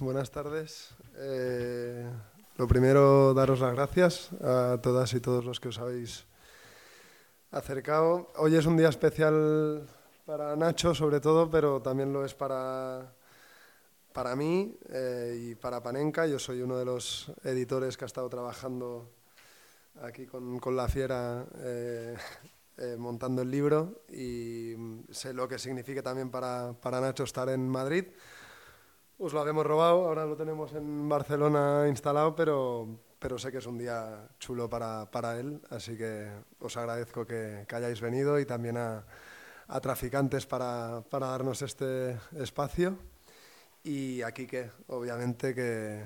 Buenas tardes. Eh, lo primero, daros las gracias a todas y todos los que os habéis acercado. Hoy es un día especial para Nacho, sobre todo, pero también lo es para, para mí eh, y para Panenka. Yo soy uno de los editores que ha estado trabajando aquí con, con La Fiera eh, montando el libro y sé lo que significa también para, para Nacho estar en Madrid. Os lo habíamos robado, ahora lo tenemos en Barcelona instalado, pero, pero sé que es un día chulo para, para él, así que os agradezco que, que hayáis venido y también a, a Traficantes para, para, darnos este espacio. Y aquí que, obviamente, que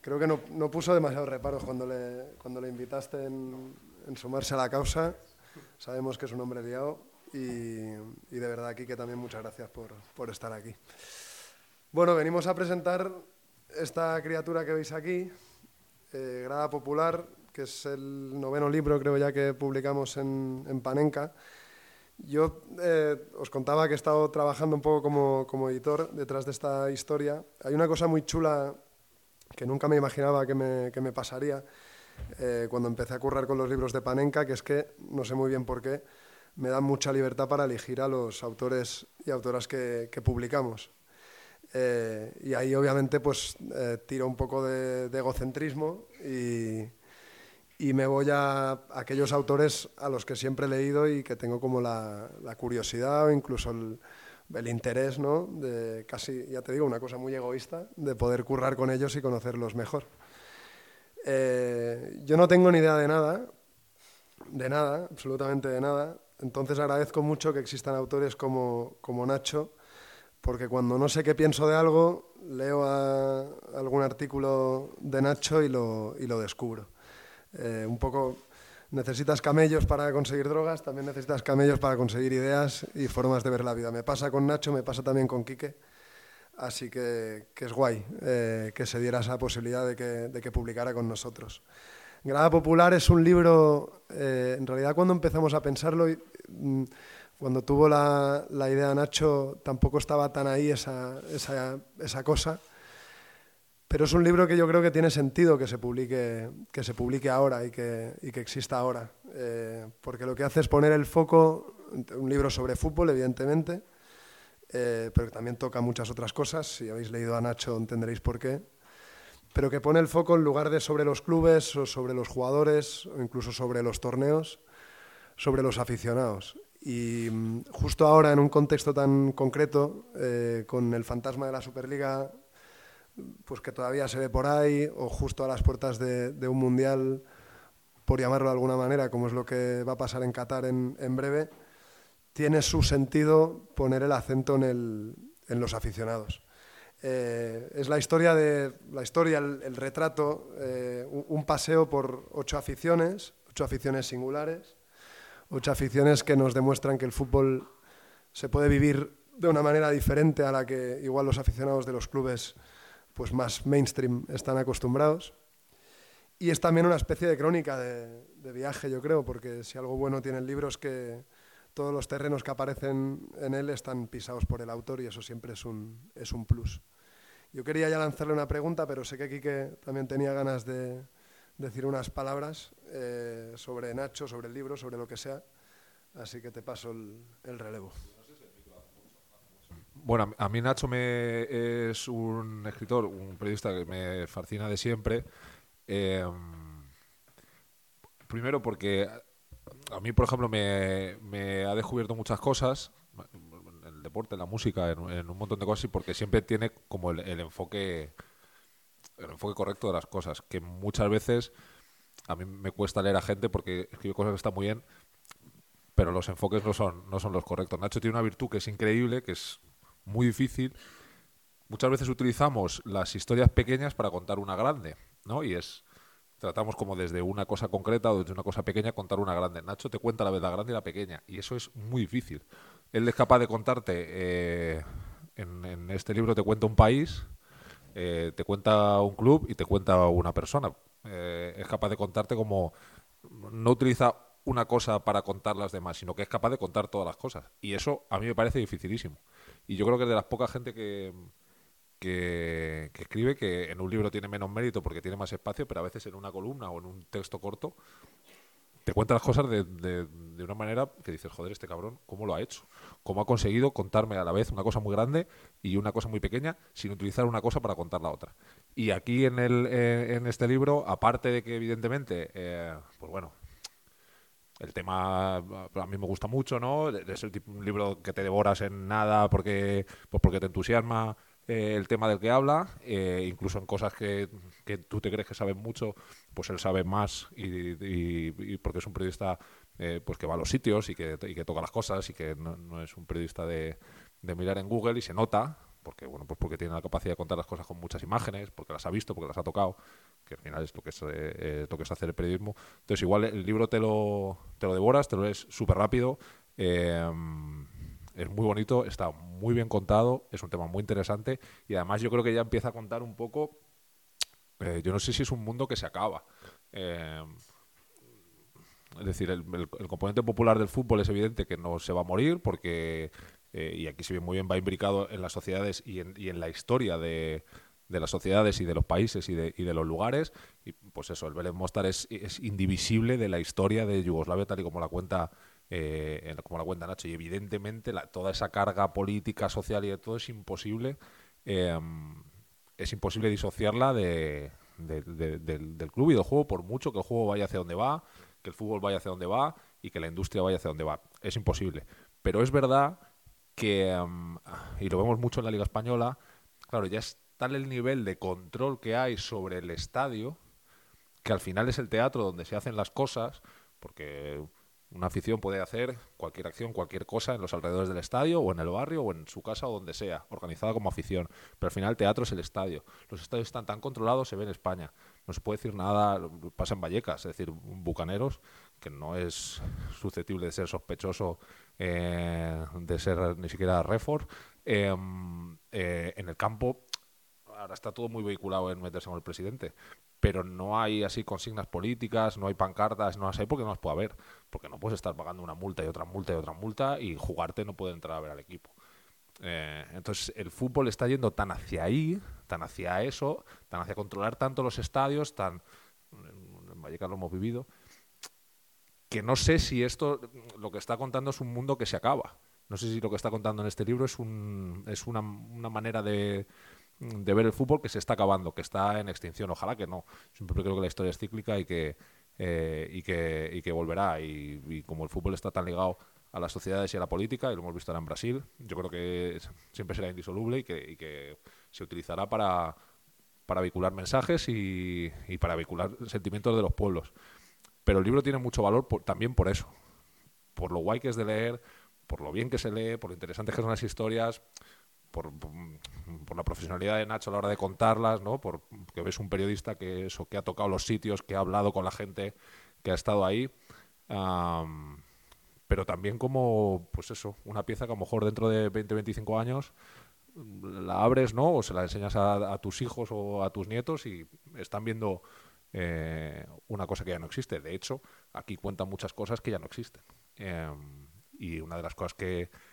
creo que no, no puso demasiados reparos cuando le, cuando le invitaste en, en, sumarse a la causa. Sabemos que es un hombre liado y, y de verdad aquí que también muchas gracias por, por estar aquí. Bueno, venimos a presentar esta criatura que veis aquí, eh, Grada Popular, que es el noveno libro, creo ya, que publicamos en, en Panenka. Yo eh, os contaba que he estado trabajando un poco como, editor detrás de esta historia. Hay una cosa muy chula que nunca me imaginaba que me, que me pasaría eh, cuando empecé a currar con los libros de Panenka, que es que, no sé muy bien por qué, me dan mucha libertad para elegir a los autores y autoras que, que publicamos. Eh, y ahí obviamente pues eh, tiro un poco de, de egocentrismo y, y, me voy a aquellos autores a los que siempre he leído y que tengo como la, la curiosidad o incluso el, el, interés, ¿no? De casi, ya te digo, una cosa muy egoísta, de poder currar con ellos y conocerlos mejor. Eh, yo no tengo ni idea de nada, de nada, absolutamente de nada, entonces agradezco mucho que existan autores como, como Nacho, porque cuando no sé qué pienso de algo, leo a, algún artículo de Nacho y lo, y lo descubro. Eh, un poco necesitas camellos para conseguir drogas, también necesitas camellos para conseguir ideas y formas de ver la vida. Me pasa con Nacho, me pasa también con Quique, así que, que es guay eh, que se diera esa posibilidad de que, de que, publicara con nosotros. Grada Popular es un libro, eh, en realidad cuando empezamos a pensarlo... Cuando tuvo la, la, idea Nacho tampoco estaba tan ahí esa, esa, esa, cosa, pero es un libro que yo creo que tiene sentido que se publique, que se publique ahora y que, y que exista ahora, eh, porque lo que hace es poner el foco, un libro sobre fútbol evidentemente, eh, pero que también toca muchas otras cosas, si habéis leído a Nacho entenderéis por qué, pero que pone el foco en lugar de sobre los clubes o sobre los jugadores o incluso sobre los torneos, sobre los aficionados. Y mm, justo ahora, en un contexto tan concreto, eh, con el fantasma de la Superliga, pues que todavía se ve por ahí, o justo a las puertas de, un mundial, por llamarlo de alguna manera, como es lo que va a pasar en Qatar en, en breve, tiene su sentido poner el acento en, el, en los aficionados. Eh, es la historia, de, la historia el, retrato, eh, un paseo por ocho aficiones, ocho aficiones singulares, ocho aficiones que nos demuestran que el fútbol se puede vivir de una manera diferente a la que igual los aficionados de los clubes pues más mainstream están acostumbrados. Y es también una especie de crónica de, viaje, yo creo, porque si algo bueno tiene el libro es que todos los terrenos que aparecen en él están pisados por el autor y eso siempre es un, es un plus. Yo quería ya lanzarle una pregunta, pero sé que Quique también tenía ganas de, decir unas palabras eh, sobre Nacho, sobre el libro, sobre lo que sea. Así que te paso el, el relevo. Bueno, a mí Nacho me, es un escritor, un periodista que me fascina de siempre. Eh, primero porque a mí, por ejemplo, me, me, ha descubierto muchas cosas, el deporte, la música, en, un montón de cosas, y porque siempre tiene como el enfoque el enfoque correcto de las cosas, que muchas veces a mí me cuesta leer a gente porque escribe cosas que están muy bien, pero los enfoques no son, no son los correctos. Nacho tiene una virtud que es increíble, que es muy difícil. Muchas veces utilizamos las historias pequeñas para contar una grande, ¿no? Y es tratamos como desde una cosa concreta o desde una cosa pequeña contar una grande. Nacho te cuenta la vez la grande y la pequeña, y eso es muy difícil. Él es capaz de contarte, eh, en, en, este libro te cuenta un país, eh, te cuenta un club y te cuenta una persona. Eh, es capaz de contarte como no utiliza una cosa para contar las demás, sino que es capaz de contar todas las cosas. Y eso a mí me parece dificilísimo. Y yo creo que es de las pocas gente que, que, escribe que en un libro tiene menos mérito porque tiene más espacio, pero a veces en una columna o en un texto corto te cuenta las cosas de, de, una manera que dices, joder, este cabrón, ¿cómo lo ha hecho? ¿Cómo ha conseguido contarme a la vez una cosa muy grande y una cosa muy pequeña sin utilizar una cosa para contar la otra? Y aquí en, el, eh, en este libro, aparte de que evidentemente, eh, pues bueno, el tema a mí me gusta mucho, ¿no? Es el tipo, un libro que te devoras en nada porque, pues porque te entusiasma eh, el tema del que habla, eh, incluso en cosas que, que, tú te crees que sabes mucho, pues él sabe más y, porque es un periodista eh, pues que va a los sitios y que, y que toca las cosas y que no, es un periodista de, de, mirar en Google y se nota, porque bueno pues porque tiene la capacidad de contar las cosas con muchas imágenes, porque las ha visto, porque las ha tocado, que al final es lo que es, lo que es hacer el periodismo. Entonces igual el libro te lo, te lo devoras, te lo lees súper rápido. Eh, es muy bonito, está muy bien contado, es un tema muy interesante y además yo creo que ya empieza a contar un poco, eh, yo no sé si es un mundo que se acaba. Eh, es decir, el, componente popular del fútbol es evidente que no se va a morir porque, eh, y aquí se ve muy bien, va imbricado en las sociedades y en, y en la historia de, las sociedades y de los países y de, y de los lugares. Y pues eso, el Belén Mostar es, indivisible de la historia de Yugoslavia tal y como la cuenta eh, como la cuenta Nacho, y evidentemente toda esa carga política, social y de todo es imposible, em, es imposible disociarla de, del, club y del juego, por mucho que el juego vaya hacia donde va, que el fútbol vaya hacia donde va y que la industria vaya hacia donde va. Es imposible. Pero es verdad que, em, y lo vemos mucho en la Liga Española, claro, ya es tal el nivel de control que hay sobre el estadio, que al final es el teatro donde se hacen las cosas, porque una afición puede hacer cualquier acción, cualquier cosa en los alrededores del estadio o en el barrio o en su casa o donde sea, organizada como afición. Pero al final el teatro es el estadio. Los estadios están tan controlados, se ve en España. No se puede decir nada, pasa en Vallecas, es decir, Bucaneros, que no es susceptible de ser sospechoso eh, de ser ni siquiera Refor. Em, eh, en el campo ahora está todo muy vehiculado en meterse con el presidente, pero no hay así consignas políticas, no hay pancartas, no las hay porque no las puede haber, porque no puedes estar pagando una multa y otra multa y otra multa y jugarte no puede entrar a ver al equipo. Eh, entonces el fútbol está yendo tan hacia ahí, tan hacia eso, tan hacia controlar tanto los estadios, tan en Vallecas lo hemos vivido, que no sé si esto lo que está contando es un mundo que se acaba. No sé si lo que está contando en este libro es, un, es una, una manera de, de ver el fútbol que se está acabando, que está en extinción. Ojalá que no. Siempre creo que la historia es cíclica y que, eh, y que, y que volverá. Y, como el fútbol está tan ligado a las sociedades y a la política, y lo hemos visto ahora en Brasil, yo creo que siempre será indisoluble y que, y que se utilizará para, para vincular mensajes y, y, para vincular sentimientos de los pueblos. Pero el libro tiene mucho valor también por eso, por lo guay que es de leer, por lo bien que se lee, por lo interesantes que son las historias por, la profesionalidad de Nacho a la hora de contarlas, ¿no? Por que ves un periodista que eso, que ha tocado los sitios, que ha hablado con la gente que ha estado ahí. pero también como, pues eso, una pieza que a lo mejor dentro de 20, 25 años la abres, ¿no? O se la enseñas a, tus hijos o a tus nietos y están viendo eh, una cosa que ya no existe. De hecho, aquí cuentan muchas cosas que ya no existen. Em, y una de las cosas que, Mm,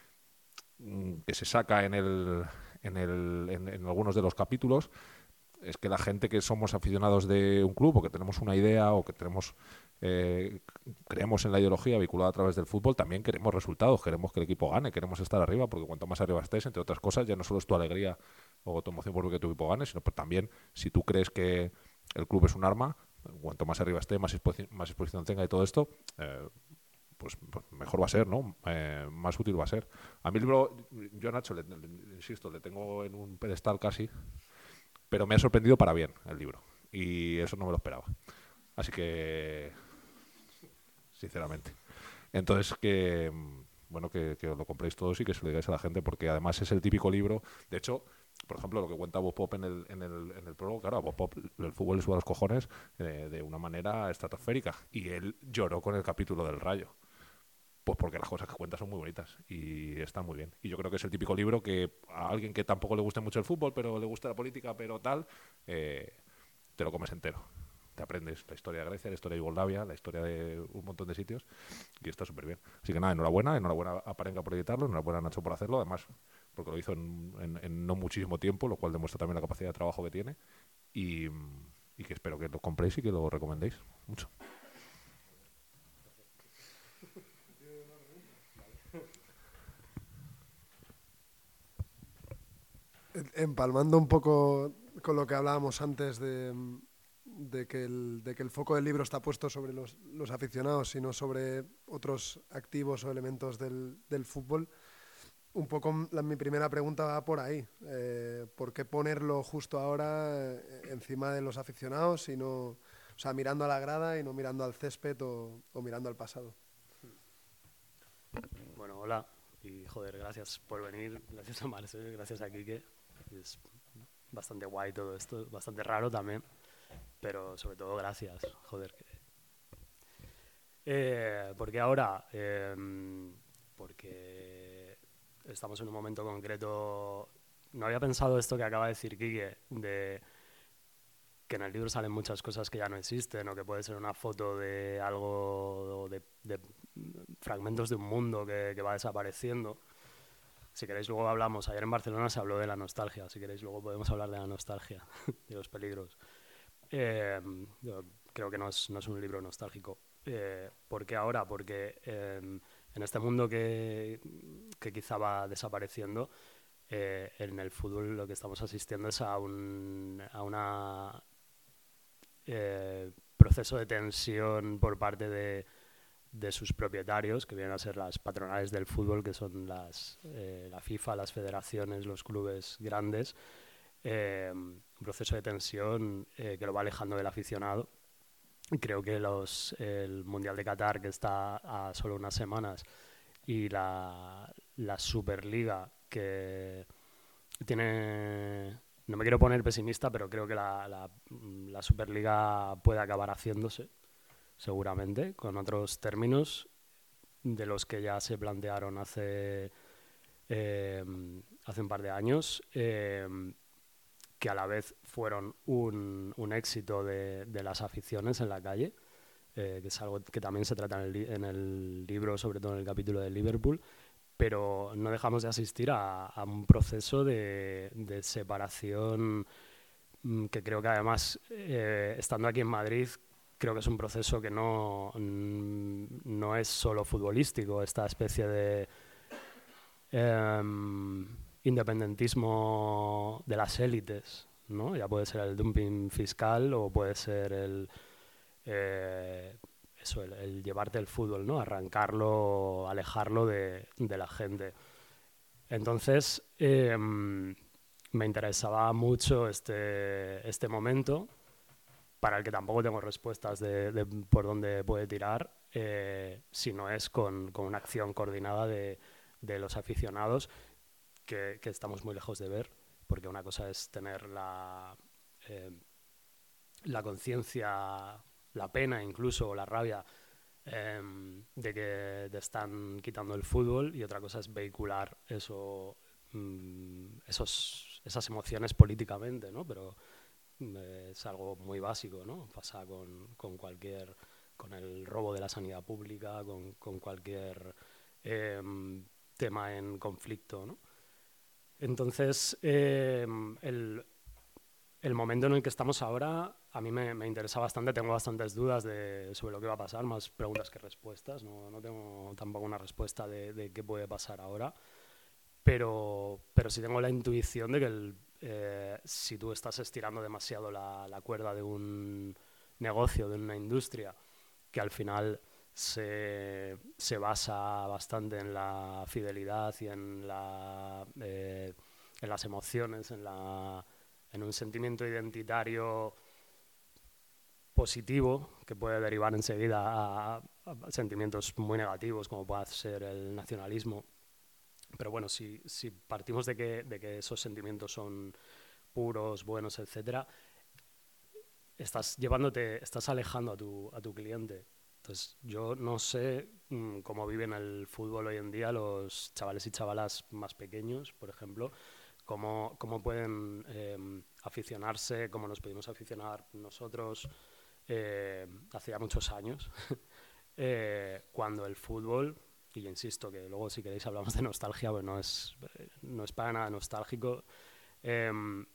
que se saca en, el, en, el, en, algunos de los capítulos es que la gente que somos aficionados de un club o que tenemos una idea o que tenemos eh, creemos en la ideología vinculada a través del fútbol, también queremos resultados, queremos que el equipo gane, queremos estar arriba, porque cuanto más arriba estés, entre otras cosas, ya no solo es tu alegría o tu emoción por que tu equipo gane, sino pues también si tú crees que el club es un arma, cuanto más arriba esté, más, más exposición tenga y todo esto, eh, pues, pues, mejor va a ser, ¿no? Eh, más útil va a ser. A mí el libro, yo a Nacho, le, insisto, le tengo en un pedestal casi, pero me ha sorprendido para bien el libro. Y eso no me lo esperaba. Así que, sinceramente. Entonces, que bueno, que, que, lo compréis todos y que se lo digáis a la gente, porque además es el típico libro. De hecho, por ejemplo, lo que cuenta Bob Pop en el, en el, prólogo, claro, a Bob Pop el fútbol le sube a los cojones eh, de una manera estratosférica. Y él lloró con el capítulo del rayo. Pues porque las cosas que cuenta son muy bonitas y están muy bien. Y yo creo que es el típico libro que a alguien que tampoco le guste mucho el fútbol, pero le gusta la política, pero tal, eh, te lo comes entero. Te aprendes la historia de Grecia, la historia de Yugoslavia, la historia de un montón de sitios y está súper bien. Así que nada, enhorabuena, enhorabuena a Parenga por editarlo, enhorabuena a Nacho por hacerlo. Además, porque lo hizo en, no muchísimo tiempo, lo cual demuestra también la capacidad de trabajo que tiene. Y que espero que lo compréis y que lo recomendéis mucho. Empalmando un poco con lo que hablábamos antes de, que, el, foco del libro está puesto sobre los, aficionados y no sobre otros activos o elementos del, fútbol, un poco mi primera pregunta va por ahí. Eh, ¿Por qué ponerlo justo ahora eh, encima de los aficionados y no, o sea, mirando a la grada y no mirando al césped o, o mirando al pasado? Bueno, hola y joder, gracias por venir, gracias a Marcel, gracias a Kike. Es bastante guay todo esto, bastante raro también, pero sobre todo gracias, joder. Eh, porque ahora, em, porque estamos en un momento concreto, no había pensado esto que acaba de decir Kike, de que en el libro salen muchas cosas que ya no existen o que puede ser una foto de algo, de, fragmentos de un mundo que va desapareciendo si queréis, luego hablamos. Ayer en Barcelona se habló de la nostalgia. Si queréis, luego podemos hablar de la nostalgia, de los peligros. Eh, creo que no es, no es, un libro nostálgico. Eh, ¿Por qué ahora? Porque eh, en este mundo que, que, quizá va desapareciendo, eh, en el fútbol lo que estamos asistiendo es a un a una, proceso de tensión por parte de de sus propietarios, que vienen a ser las patronales del fútbol, que son las, eh, la FIFA, las federaciones, los clubes grandes, eh, un proceso de tensión eh, que lo va alejando del aficionado. Creo que los, el Mundial de Qatar, que está a solo unas semanas, y la, la Superliga, que tiene... No me quiero poner pesimista, pero creo que la, la, la Superliga puede acabar haciéndose seguramente, con otros términos de los que ya se plantearon hace, eh, hace un par de años, eh, que a la vez fueron un, un éxito de, de, las aficiones en la calle, eh, que es algo que también se trata en el, en el, libro, sobre todo en el capítulo de Liverpool, pero no dejamos de asistir a, a un proceso de, de, separación mm, que creo que además, estando aquí en Madrid, creo que es un proceso que no, no es solo futbolístico, esta especie de em, independentismo de las élites, ¿no? Ya puede ser el dumping fiscal o puede ser el, eh, eso, el, llevarte el fútbol, ¿no? Arrancarlo, alejarlo de, de la gente. Entonces, em, me interesaba mucho este, este momento para el que tampoco tengo respuestas de, por dónde puede tirar, eh, si no es con, con, una acción coordinada de, de los aficionados que, estamos muy lejos de ver, porque una cosa es tener la, eh, la conciencia, la pena incluso, o la rabia eh, de que te están quitando el fútbol y otra cosa es vehicular eso, mm, esos, esas emociones políticamente, ¿no? Pero es algo muy básico, ¿no? Pasa con, con cualquier, con el robo de la sanidad pública, con, con cualquier eh, tema en conflicto, ¿no? Entonces, eh, el, el, momento en el que estamos ahora a mí me, me, interesa bastante, tengo bastantes dudas de, sobre lo que va a pasar, más preguntas que respuestas, no, no tengo tampoco una respuesta de, de, qué puede pasar ahora, pero, pero sí tengo la intuición de que el eh, si tú estás estirando demasiado la, la, cuerda de un negocio, de una industria, que al final se, se basa bastante en la fidelidad y en, la, eh, en las emociones, en, en un sentimiento identitario positivo que puede derivar enseguida a sentimientos muy negativos como puede ser el nacionalismo pero bueno, si, si partimos de que, de que esos sentimientos son puros, buenos, etcétera, estás llevándote, estás alejando a tu, a tu cliente. Entonces, yo no sé mmm, cómo viven el fútbol hoy en día los chavales y chavalas más pequeños, por ejemplo, cómo, cómo pueden eh, aficionarse, cómo nos pudimos aficionar nosotros eh, hace muchos años, eh, cuando el fútbol y insisto que luego si queréis hablamos de nostalgia, pues no es, no es para nada nostálgico, em,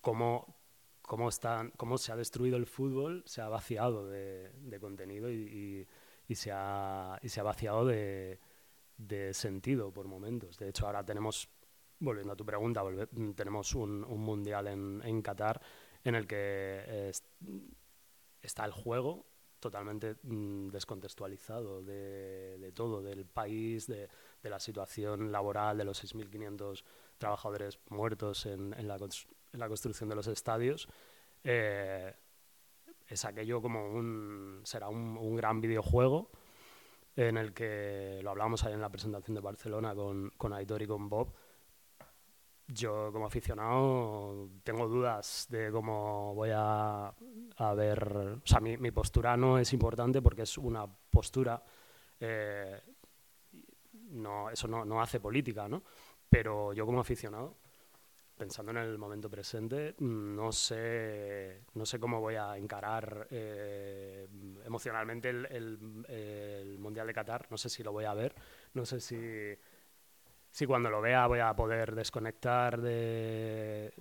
cómo, cómo, cómo se ha destruido el fútbol, se ha vaciado de, contenido y, se ha, y se ha vaciado de, sentido por momentos. De hecho, ahora tenemos, volviendo a tu pregunta, tenemos un, un mundial en, Qatar en el que está el juego totalmente mm, descontextualizado de, todo, del país, de, de, la situación laboral, de los 6.500 trabajadores muertos en, en, la, en, la, construcción de los estadios. Eh, es aquello como un, será un, un, gran videojuego en el que lo hablamos ahí en la presentación de Barcelona con, con Aitor y con Bob, yo como aficionado tengo dudas de cómo voy a, ver, o sea, mi, mi, postura no es importante porque es una postura, eh, no, eso no, no, hace política, ¿no? Pero yo como aficionado, pensando en el momento presente, no sé, no sé cómo voy a encarar eh, emocionalmente el, el, el Mundial de Qatar, no sé si lo voy a ver, no sé si si cuando lo vea voy a poder desconectar de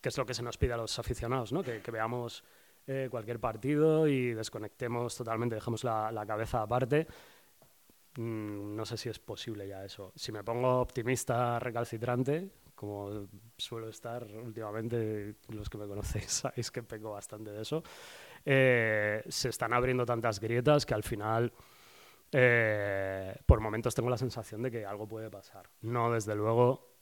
qué es lo que se nos pide a los aficionados, ¿no? que, veamos eh, cualquier partido y desconectemos totalmente, dejemos la, la cabeza aparte. Mm, no sé si es posible ya eso. Si me pongo optimista, recalcitrante, como suelo estar últimamente, los que me conocéis sabéis que peco bastante de eso, eh, se están abriendo tantas grietas que al final eh, por momentos tengo la sensación de que algo puede pasar. No, desde luego,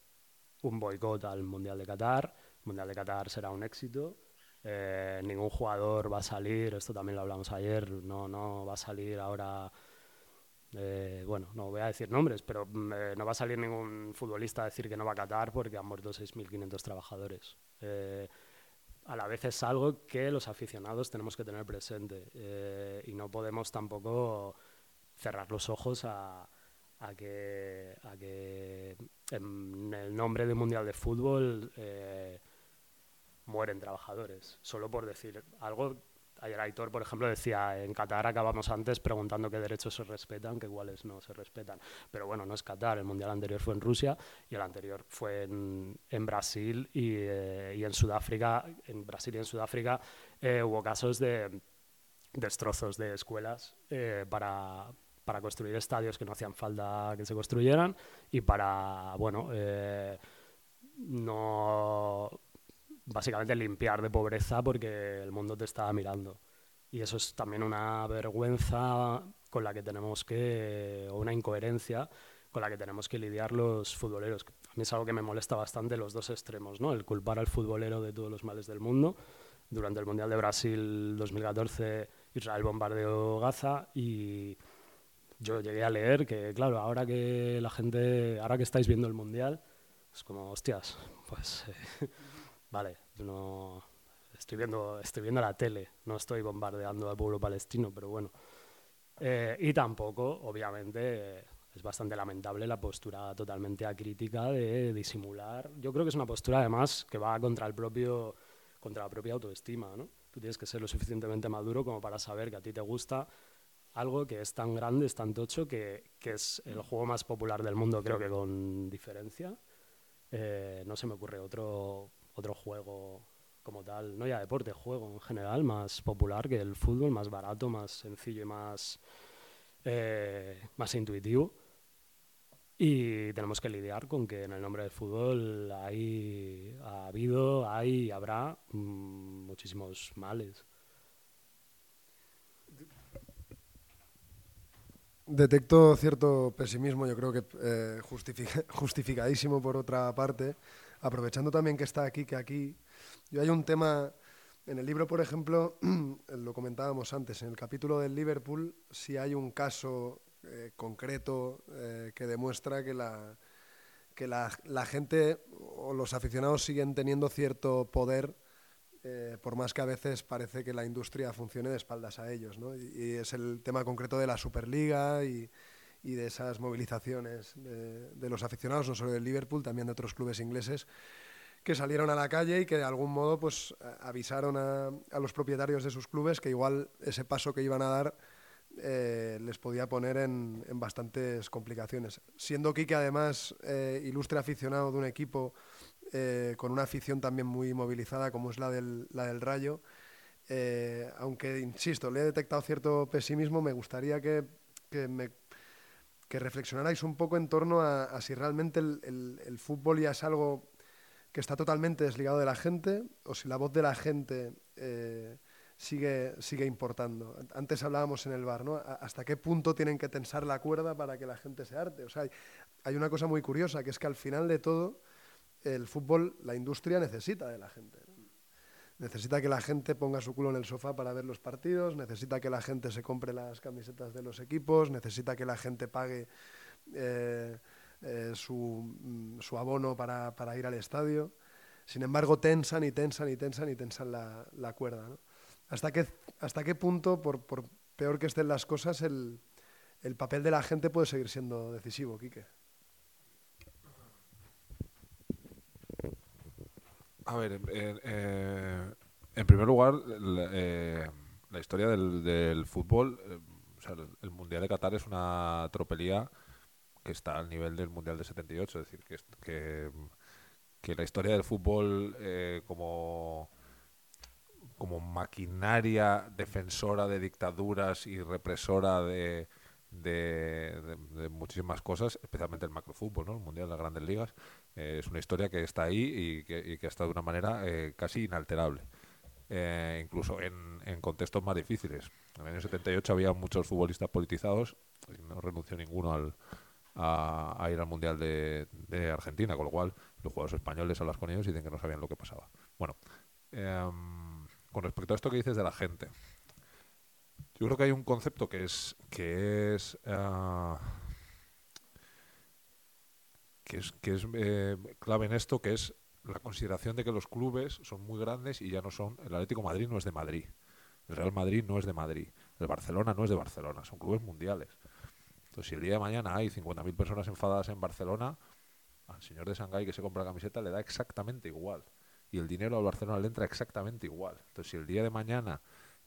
un boicot al Mundial de Qatar. El Mundial de Qatar será un éxito. Eh, ningún jugador va a salir, esto también lo hablamos ayer, no, no va a salir ahora, eh, bueno, no voy a decir nombres, pero mm, eh, no va a salir ningún futbolista a decir que no va a Qatar porque han muerto 6.500 trabajadores. A la vez es algo que los aficionados tenemos que tener presente y no podemos tampoco cerrar los ojos a, que, a que en el nombre del Mundial de Fútbol eh, mueren trabajadores. Solo por decir algo, ayer Aitor, por ejemplo, decía, en Qatar acabamos antes preguntando qué derechos se respetan, qué cuáles no se respetan. Pero bueno, no es Qatar, el Mundial anterior fue en Rusia y el anterior fue en, Brasil y, eh, y, en Sudáfrica. En Brasil y en Sudáfrica eh, hubo casos de destrozos de escuelas para, para construir estadios que no hacían falta que se construyeran y para, bueno, eh, no básicamente limpiar de pobreza porque el mundo te estaba mirando. Y eso es también una vergüenza con la que tenemos que, o una incoherencia con la que tenemos que lidiar los futboleros. A mí es algo que me molesta bastante los dos extremos, ¿no? El culpar al futbolero de todos los males del mundo. Durante el Mundial de Brasil 2014, Israel bombardeó Gaza y yo llegué a leer que, claro, ahora que la gente, ahora que estáis viendo el Mundial, es como, hostias, pues, eh, vale, no, estoy viendo, estoy viendo la tele, no estoy bombardeando al pueblo palestino, pero bueno. Eh, y tampoco, obviamente, es bastante lamentable la postura totalmente acrítica de disimular. Yo creo que es una postura, además, que va contra el propio, contra la propia autoestima, ¿no? Tú tienes que ser lo suficientemente maduro como para saber que a ti te gusta algo que es tan grande, es tan tocho, que, que es el juego más popular del mundo, creo que con diferencia. Eh, no se me ocurre otro, otro juego como tal, no ya deporte, juego en general, más popular que el fútbol, más barato, más sencillo y más, eh, más intuitivo. Y tenemos que lidiar con que en el nombre del fútbol hay, ha habido, hay y habrá mmm, muchísimos males. Detecto cierto pesimismo, yo creo que eh, justific justificadísimo por otra parte, aprovechando también que está aquí, que aquí. Yo hay un tema, en el libro, por ejemplo, lo comentábamos antes, en el capítulo del Liverpool, si hay un caso eh, concreto eh, que demuestra que, la, que la gente o los aficionados siguen teniendo cierto poder eh, por más que a veces parece que la industria funcione de espaldas a ellos. ¿no? Y, es el tema concreto de la Superliga y, de esas movilizaciones de, los aficionados, no solo del Liverpool, también de otros clubes ingleses, que salieron a la calle y que de algún modo pues, avisaron a, los propietarios de sus clubes que igual ese paso que iban a dar eh, les podía poner en, en, bastantes complicaciones. Siendo Quique además eh, ilustre aficionado de un equipo eh, con una afición también muy movilizada como es la del, la del Rayo, aunque, insisto, le he detectado cierto pesimismo, me gustaría que, que, me, que reflexionarais un poco en torno a, a si realmente el, el, el fútbol ya es algo que está totalmente desligado de la gente o si la voz de la gente eh, sigue, sigue importando. Antes hablábamos en el bar, ¿no? ¿Hasta qué punto tienen que tensar la cuerda para que la gente se arte? O sea, hay, hay una cosa muy curiosa, que es que al final de todo, el fútbol, la industria necesita de la gente. Necesita que la gente ponga su culo en el sofá para ver los partidos, necesita que la gente se compre las camisetas de los equipos, necesita que la gente pague eh, eh, su, mm, su, abono para, para, ir al estadio. Sin embargo, tensan y tensan y tensan y tensan la, la cuerda. ¿Hasta, qué, ¿Hasta qué punto, por, por, peor que estén las cosas, el, el papel de la gente puede seguir siendo decisivo, Quique? A ver, eh, eh, en primer lugar, la, eh, historia del, del fútbol, eh, el Mundial de Qatar es una tropelía que está al nivel del Mundial de 78, es decir, que, que, que la historia del fútbol eh, como, como maquinaria defensora de dictaduras y represora de, de, muchísimas cosas, especialmente el macrofútbol, ¿no? el Mundial de las Grandes Ligas, eh, es una historia que está ahí y que, está de una manera eh, casi inalterable. Eh, incluso en, en, contextos más difíciles. En el año 78 había muchos futbolistas politizados y no renunció ninguno al, a, ir al Mundial de, Argentina, con lo cual los jugadores españoles hablas con ellos y dicen que no sabían lo que pasaba. Bueno, eh, con respecto a esto que dices de la gente, yo creo que hay un concepto que es que es es, que es eh, clave en esto, que es la consideración de que los clubes son muy grandes y ya no son. El Atlético Madrid no es de Madrid, el Real Madrid no es de Madrid, el Barcelona no es de Barcelona, son clubes mundiales. Entonces, si el día de mañana hay 50.000 personas enfadadas en Barcelona, al señor de Shanghái que se compra la camiseta le da exactamente igual. Y el dinero al Barcelona le entra exactamente igual. Entonces, si el día de mañana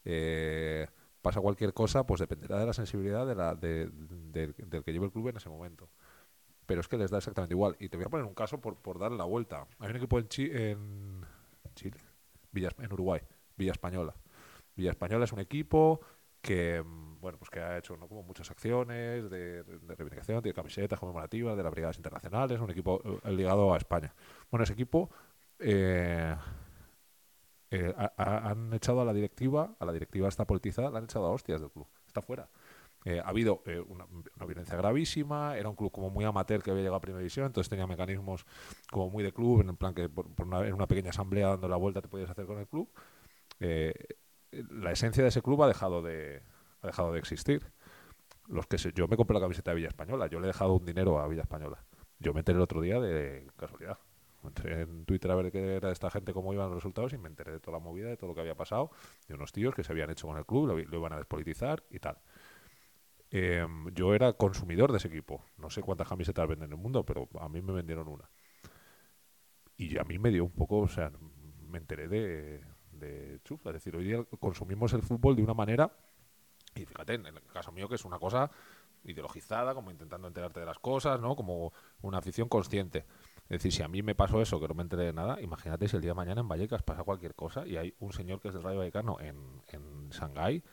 eh, pasa cualquier cosa, pues dependerá de la sensibilidad de la, de, de, del que lleve el club en ese momento. Pero es que les da exactamente igual. Y te voy a poner un caso por, por darle la vuelta. Hay un equipo en, Chi en Chile, Villa, en Uruguay, Villa Española. Villa Española es un equipo que bueno pues que ha hecho ¿no? como muchas acciones de, de, reivindicación, tiene camisetas conmemorativas de las brigadas internacionales, un equipo eh, ligado a España. Bueno, ese equipo eh, eh, ha, han echado a la directiva, a la directiva está politizada, la han echado a hostias del club, está fuera. Eh, ha habido eh, una, violencia gravísima, era un club como muy amateur que había llegado a primera división, entonces tenía mecanismos como muy de club, en plan que por, por una, en una pequeña asamblea dando la vuelta te podías hacer con el club. Eh, la esencia de ese club ha dejado de, ha dejado de existir. Los que se, yo me compré la camiseta de Villa Española, yo le he dejado un dinero a Villa Española. Yo me enteré el otro día de casualidad. Entré en Twitter a ver qué era esta gente, cómo iban los resultados y me enteré de toda la movida, de todo lo que había pasado, de unos tíos que se habían hecho con el club, lo, lo iban a despolitizar y tal. Eh, yo era consumidor de ese equipo. No sé cuántas camisetas venden en el mundo, pero a mí me vendieron una. Y a mí me dio un poco, o sea, me enteré de, de chufa. Es decir, hoy día consumimos el fútbol de una manera, y fíjate, en el caso mío que es una cosa ideologizada, como intentando enterarte de las cosas, ¿no? Como una afición consciente. Es decir, si a mí me pasó eso, que no me enteré de nada, imagínate si el día de mañana en Vallecas pasa cualquier cosa y hay un señor que es del Rayo Vallecano en, en Shanghái,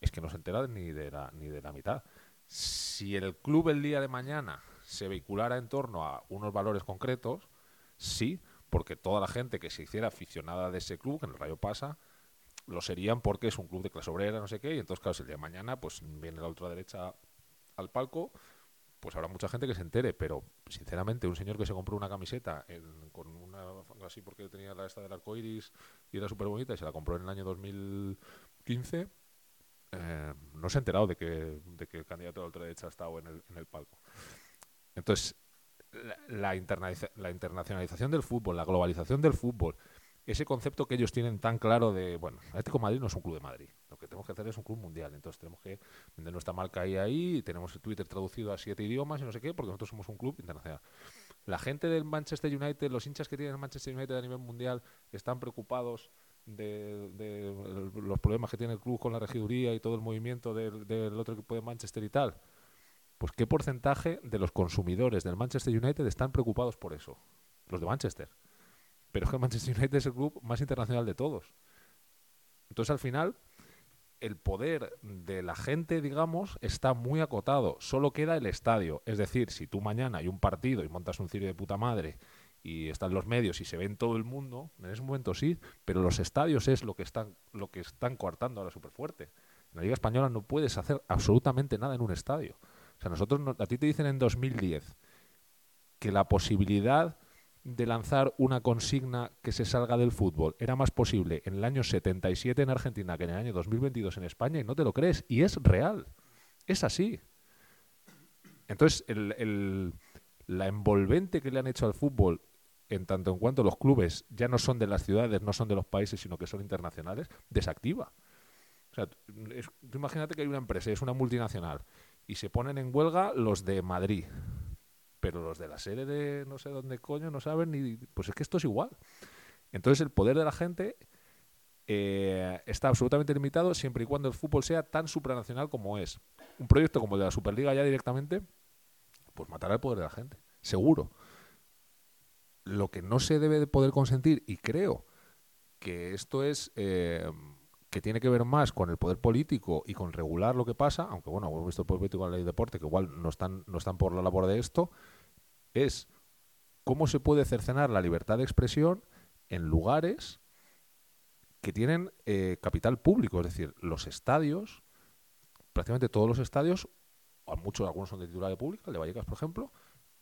es que no se entera ni de la, ni de la mitad. Si el club el día de mañana se vehiculara en torno a unos valores concretos, sí, porque toda la gente que se hiciera aficionada de ese club, que en el Rayo pasa, lo serían porque es un club de clase obrera, no sé qué, y entonces, claro, si el día de mañana pues viene la ultraderecha al palco, pues habrá mucha gente que se entere, pero sinceramente, un señor que se compró una camiseta con una así porque tenía la esta del arco iris y era súper bonita y se la compró en el año 2015, eh, no se ha enterado de que, de que el candidato de la ultraderecha ha estado en el, palco. Entonces, la, la, internaliza la internacionalización del fútbol, la globalización del fútbol, ese concepto que ellos tienen tan claro de, bueno, Atlético Madrid no es un club de Madrid, que tenemos que hacer es un club mundial, entonces tenemos que vender nuestra marca ahí ahí, tenemos Twitter traducido a siete idiomas y no sé qué, porque nosotros somos un club internacional. La gente del Manchester United, los hinchas que tienen el Manchester United a nivel mundial, están preocupados de, los problemas que tiene el club con la regiduría y todo el movimiento del, del otro equipo de Manchester y tal, pues qué porcentaje de los consumidores del Manchester United están preocupados por eso. Los de Manchester. Pero es que el Manchester United es el club más internacional de todos. Entonces al final el poder de la gente, digamos, está muy acotado. Solo queda el estadio. Es decir, si tú mañana hay un partido y montas un cirio de puta madre y están los medios y se ve en todo el mundo, en ese momento sí, pero los estadios es lo que están, lo que están coartando ahora súper fuerte. En la Liga Española no puedes hacer absolutamente nada en un estadio. O sea, nosotros, a ti te dicen en 2010 que la posibilidad de lanzar una consigna que se salga del fútbol era más posible en el año 77 en Argentina que en el año 2022 en España y no te lo crees. Y es real. Es así. Entonces, el, la envolvente que le han hecho al fútbol en tanto en cuanto los clubes ya no son de las ciudades, no son de los países, sino que son internacionales, desactiva. O sea, imagínate que hay una empresa, es una multinacional, y se ponen en huelga los de Madrid, pero los de la sede de no sé dónde coño no saben ni... Pues es que esto es igual. Entonces el poder de la gente eh, está absolutamente limitado siempre y cuando el fútbol sea tan supranacional como es. Un proyecto como el de la Superliga ya directamente, pues matará el poder de la gente, seguro lo que no se debe de poder consentir, y creo que esto es eh, que tiene que ver más con el poder político y con regular lo que pasa, aunque bueno, hemos visto el poder político en la ley de deporte, que igual no están, no están por la labor de esto, es cómo se puede cercenar la libertad de expresión en lugares que tienen eh, capital público, es decir, los estadios, prácticamente todos los estadios, muchos, algunos son de titularidad pública, el de Vallecas, por ejemplo,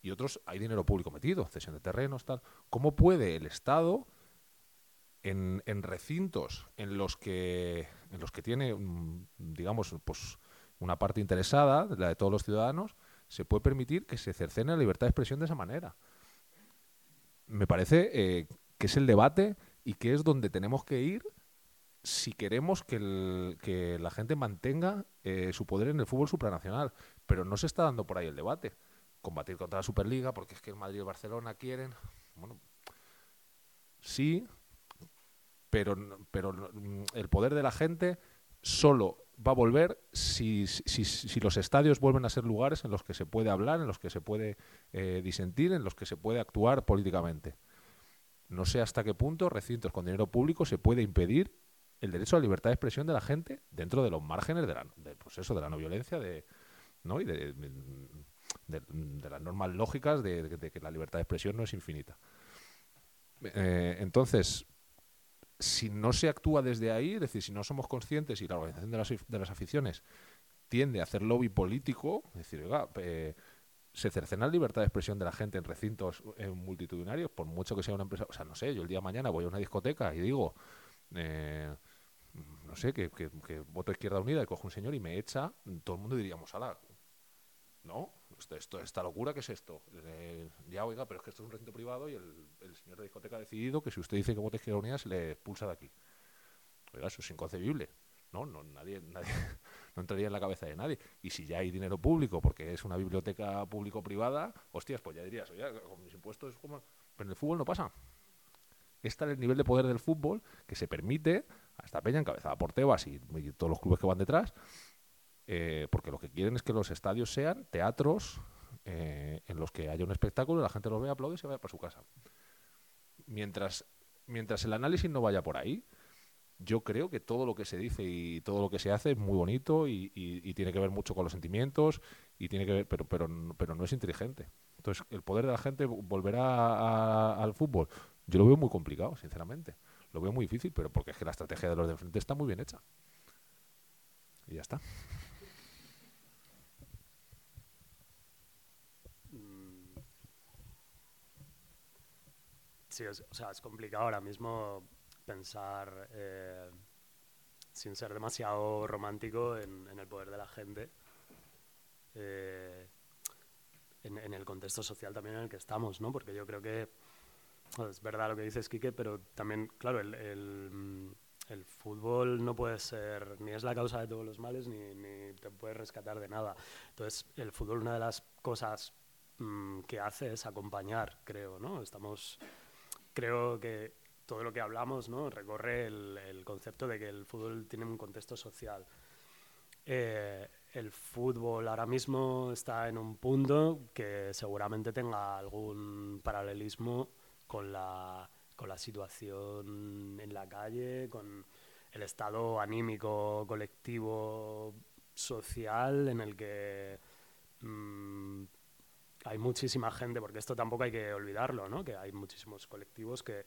y otros hay dinero público metido, cesión de terrenos, tal. ¿Cómo puede el Estado, en, en recintos en los que en los que tiene, mm, digamos, pues una parte interesada, la de todos los ciudadanos, se puede permitir que se cercene la libertad de expresión de esa manera? Me parece eh, que es el debate y que es donde tenemos que ir si queremos que, la gente mantenga eh, su poder en el fútbol supranacional. Pero no se está dando por ahí el debate combatir contra la Superliga, porque es que el Madrid y el Barcelona quieren. Bueno, sí, pero, pero el poder de la gente solo va a volver si, los estadios vuelven a ser lugares en los que se puede hablar, en los que se puede eh, disentir, en los que se puede actuar políticamente. No sé hasta qué punto recintos con dinero público se puede impedir el derecho a la libertad de expresión de la gente dentro de los márgenes de la, del proceso de la no violencia de, ¿no? y de, de, las normas lógicas de, que la libertad de expresión no es infinita. Eh, entonces, si no se actúa desde ahí, es decir, si no somos conscientes y la organización de las, de las aficiones tiende a hacer lobby político, es decir, oiga, eh, se cercena la libertad de expresión de la gente en recintos multitudinarios, por mucho que sea una empresa. O sea, no sé, yo el día de mañana voy a una discoteca y digo, eh, no sé, que, voto Izquierda Unida y cojo un señor y me echa, todo el mundo diríamos, ala, ¿no? Esto, esta locura, ¿qué es esto? Ya, oiga, pero es que esto es un recinto privado y el, señor de discoteca ha decidido que si usted dice que vote Izquierda Unida se le expulsa de aquí. Oiga, eso es inconcebible. No, no, nadie, no entraría en la cabeza de nadie. Y si ya hay dinero público, porque es una biblioteca público-privada, hostias, pues ya dirías, oiga, con mis impuestos es como... Pero en el fútbol no pasa. Este es el nivel de poder del fútbol que se permite a esta peña encabezada por Tebas y todos los clubes que van detrás, eh, porque lo que quieren es que los estadios sean teatros eh, en los que haya un espectáculo, la gente lo vea, aplaude y se vaya para su casa. Mientras, mientras el análisis no vaya por ahí, yo creo que todo lo que se dice y todo lo que se hace es muy bonito y, tiene que ver mucho con los sentimientos y tiene que ver, pero, pero, pero no es inteligente. Entonces, el poder de la gente volverá al fútbol. Yo lo veo muy complicado, sinceramente. Lo veo muy difícil, pero porque es que la estrategia de los de enfrente está muy bien hecha. Y ya está. Sí, o sea, es complicado ahora mismo pensar, eh, sin ser demasiado romántico, en, el poder de la gente, eh, en, el contexto social también en el que estamos, ¿no? Porque yo creo que es verdad lo que dices, Quique, pero también, claro, el, fútbol no puede ser, ni es la causa de todos los males, ni, te puede rescatar de nada. Entonces, el fútbol, una de las cosas mm, que hace es acompañar, creo, ¿no? Estamos creo que todo lo que hablamos ¿no? recorre el, concepto de que el fútbol tiene un contexto social. Eh, el fútbol ahora mismo está en un punto que seguramente tenga algún paralelismo con la, con la situación en la calle, con el estado anímico colectivo social en el que mm, hay muchísima gente, porque esto tampoco hay que olvidarlo, ¿no? que hay muchísimos colectivos que,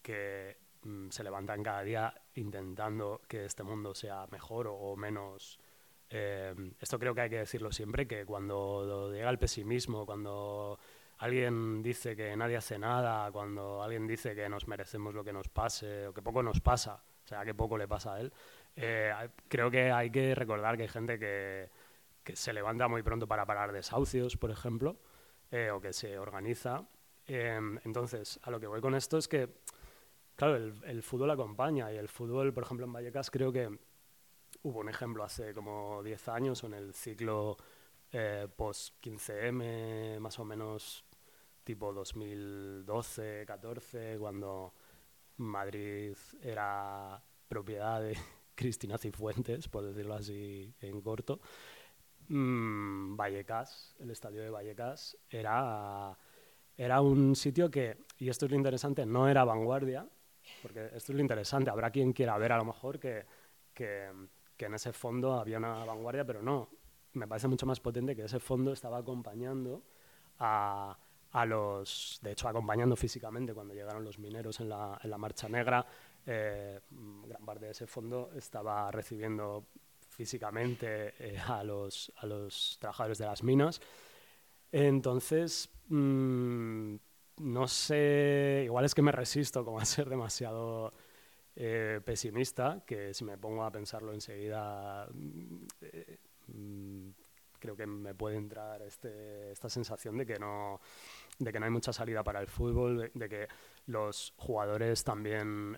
que mm, se levantan cada día intentando que este mundo sea mejor o, menos... Eh, esto creo que hay que decirlo siempre, que cuando llega el pesimismo, cuando alguien dice que nadie hace nada, cuando alguien dice que nos merecemos lo que nos pase o que poco nos pasa, o sea, que poco le pasa a él, eh, creo que hay que recordar que hay gente que, que, se levanta muy pronto para parar desahucios, por ejemplo, eh, o que se organiza. entonces, a lo que voy con esto es que claro, el, fútbol acompaña y el fútbol, por ejemplo, en Vallecas creo que hubo un ejemplo hace como 10 años en el ciclo eh, post-15M, más o menos tipo 2012-14, cuando Madrid era propiedad de Cristina Cifuentes, por decirlo así en corto. Mm, Vallecas, el estadio de Vallecas, era, era un sitio que, y esto es lo interesante, no era vanguardia, porque esto es lo interesante. Habrá quien quiera ver a lo mejor que, que, en ese fondo había una vanguardia, pero no. Me parece mucho más potente que ese fondo estaba acompañando a, a los, de hecho acompañando físicamente cuando llegaron los mineros en la, en la Marcha Negra, eh, gran parte de ese fondo estaba recibiendo físicamente eh, a, los, a los trabajadores de las minas. Entonces, mmm, no sé, igual es que me resisto como a ser demasiado eh, pesimista, que si me pongo a pensarlo enseguida, eh, mm, creo que me puede entrar este, esta sensación de que, no, de que no hay mucha salida para el fútbol, de, que los jugadores también...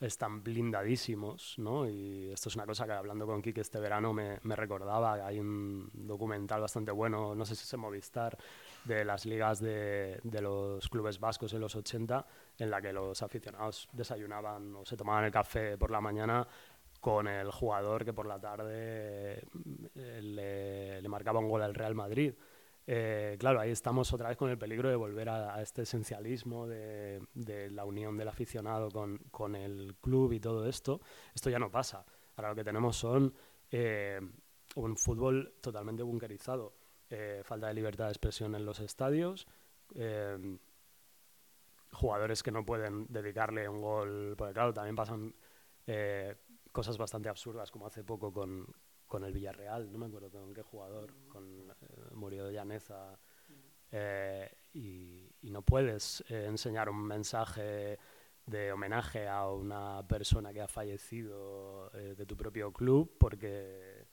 están blindadísimos, ¿no? Y esto es una cosa que hablando con Kike este verano me, me recordaba, hay un documental bastante bueno, no sé si es Movistar, de las ligas de, de, los clubes vascos en los 80, en la que los aficionados desayunaban o se tomaban el café por la mañana con el jugador que por la tarde eh, le, le marcaba un gol al Real Madrid. Eh, claro, ahí estamos otra vez con el peligro de volver a, este esencialismo de, la unión del aficionado con, el club y todo esto. Esto ya no pasa. Ahora lo que tenemos son eh, un fútbol totalmente bunkerizado, eh, falta de libertad de expresión en los estadios, jugadores que no pueden dedicarle un gol, porque claro, también pasan cosas bastante absurdas, como hace poco con, con el Villarreal, no me acuerdo con qué jugador, con eh, murió de Llaneza, eh, y, no puedes eh, enseñar un mensaje de homenaje a una persona que ha fallecido de tu propio club porque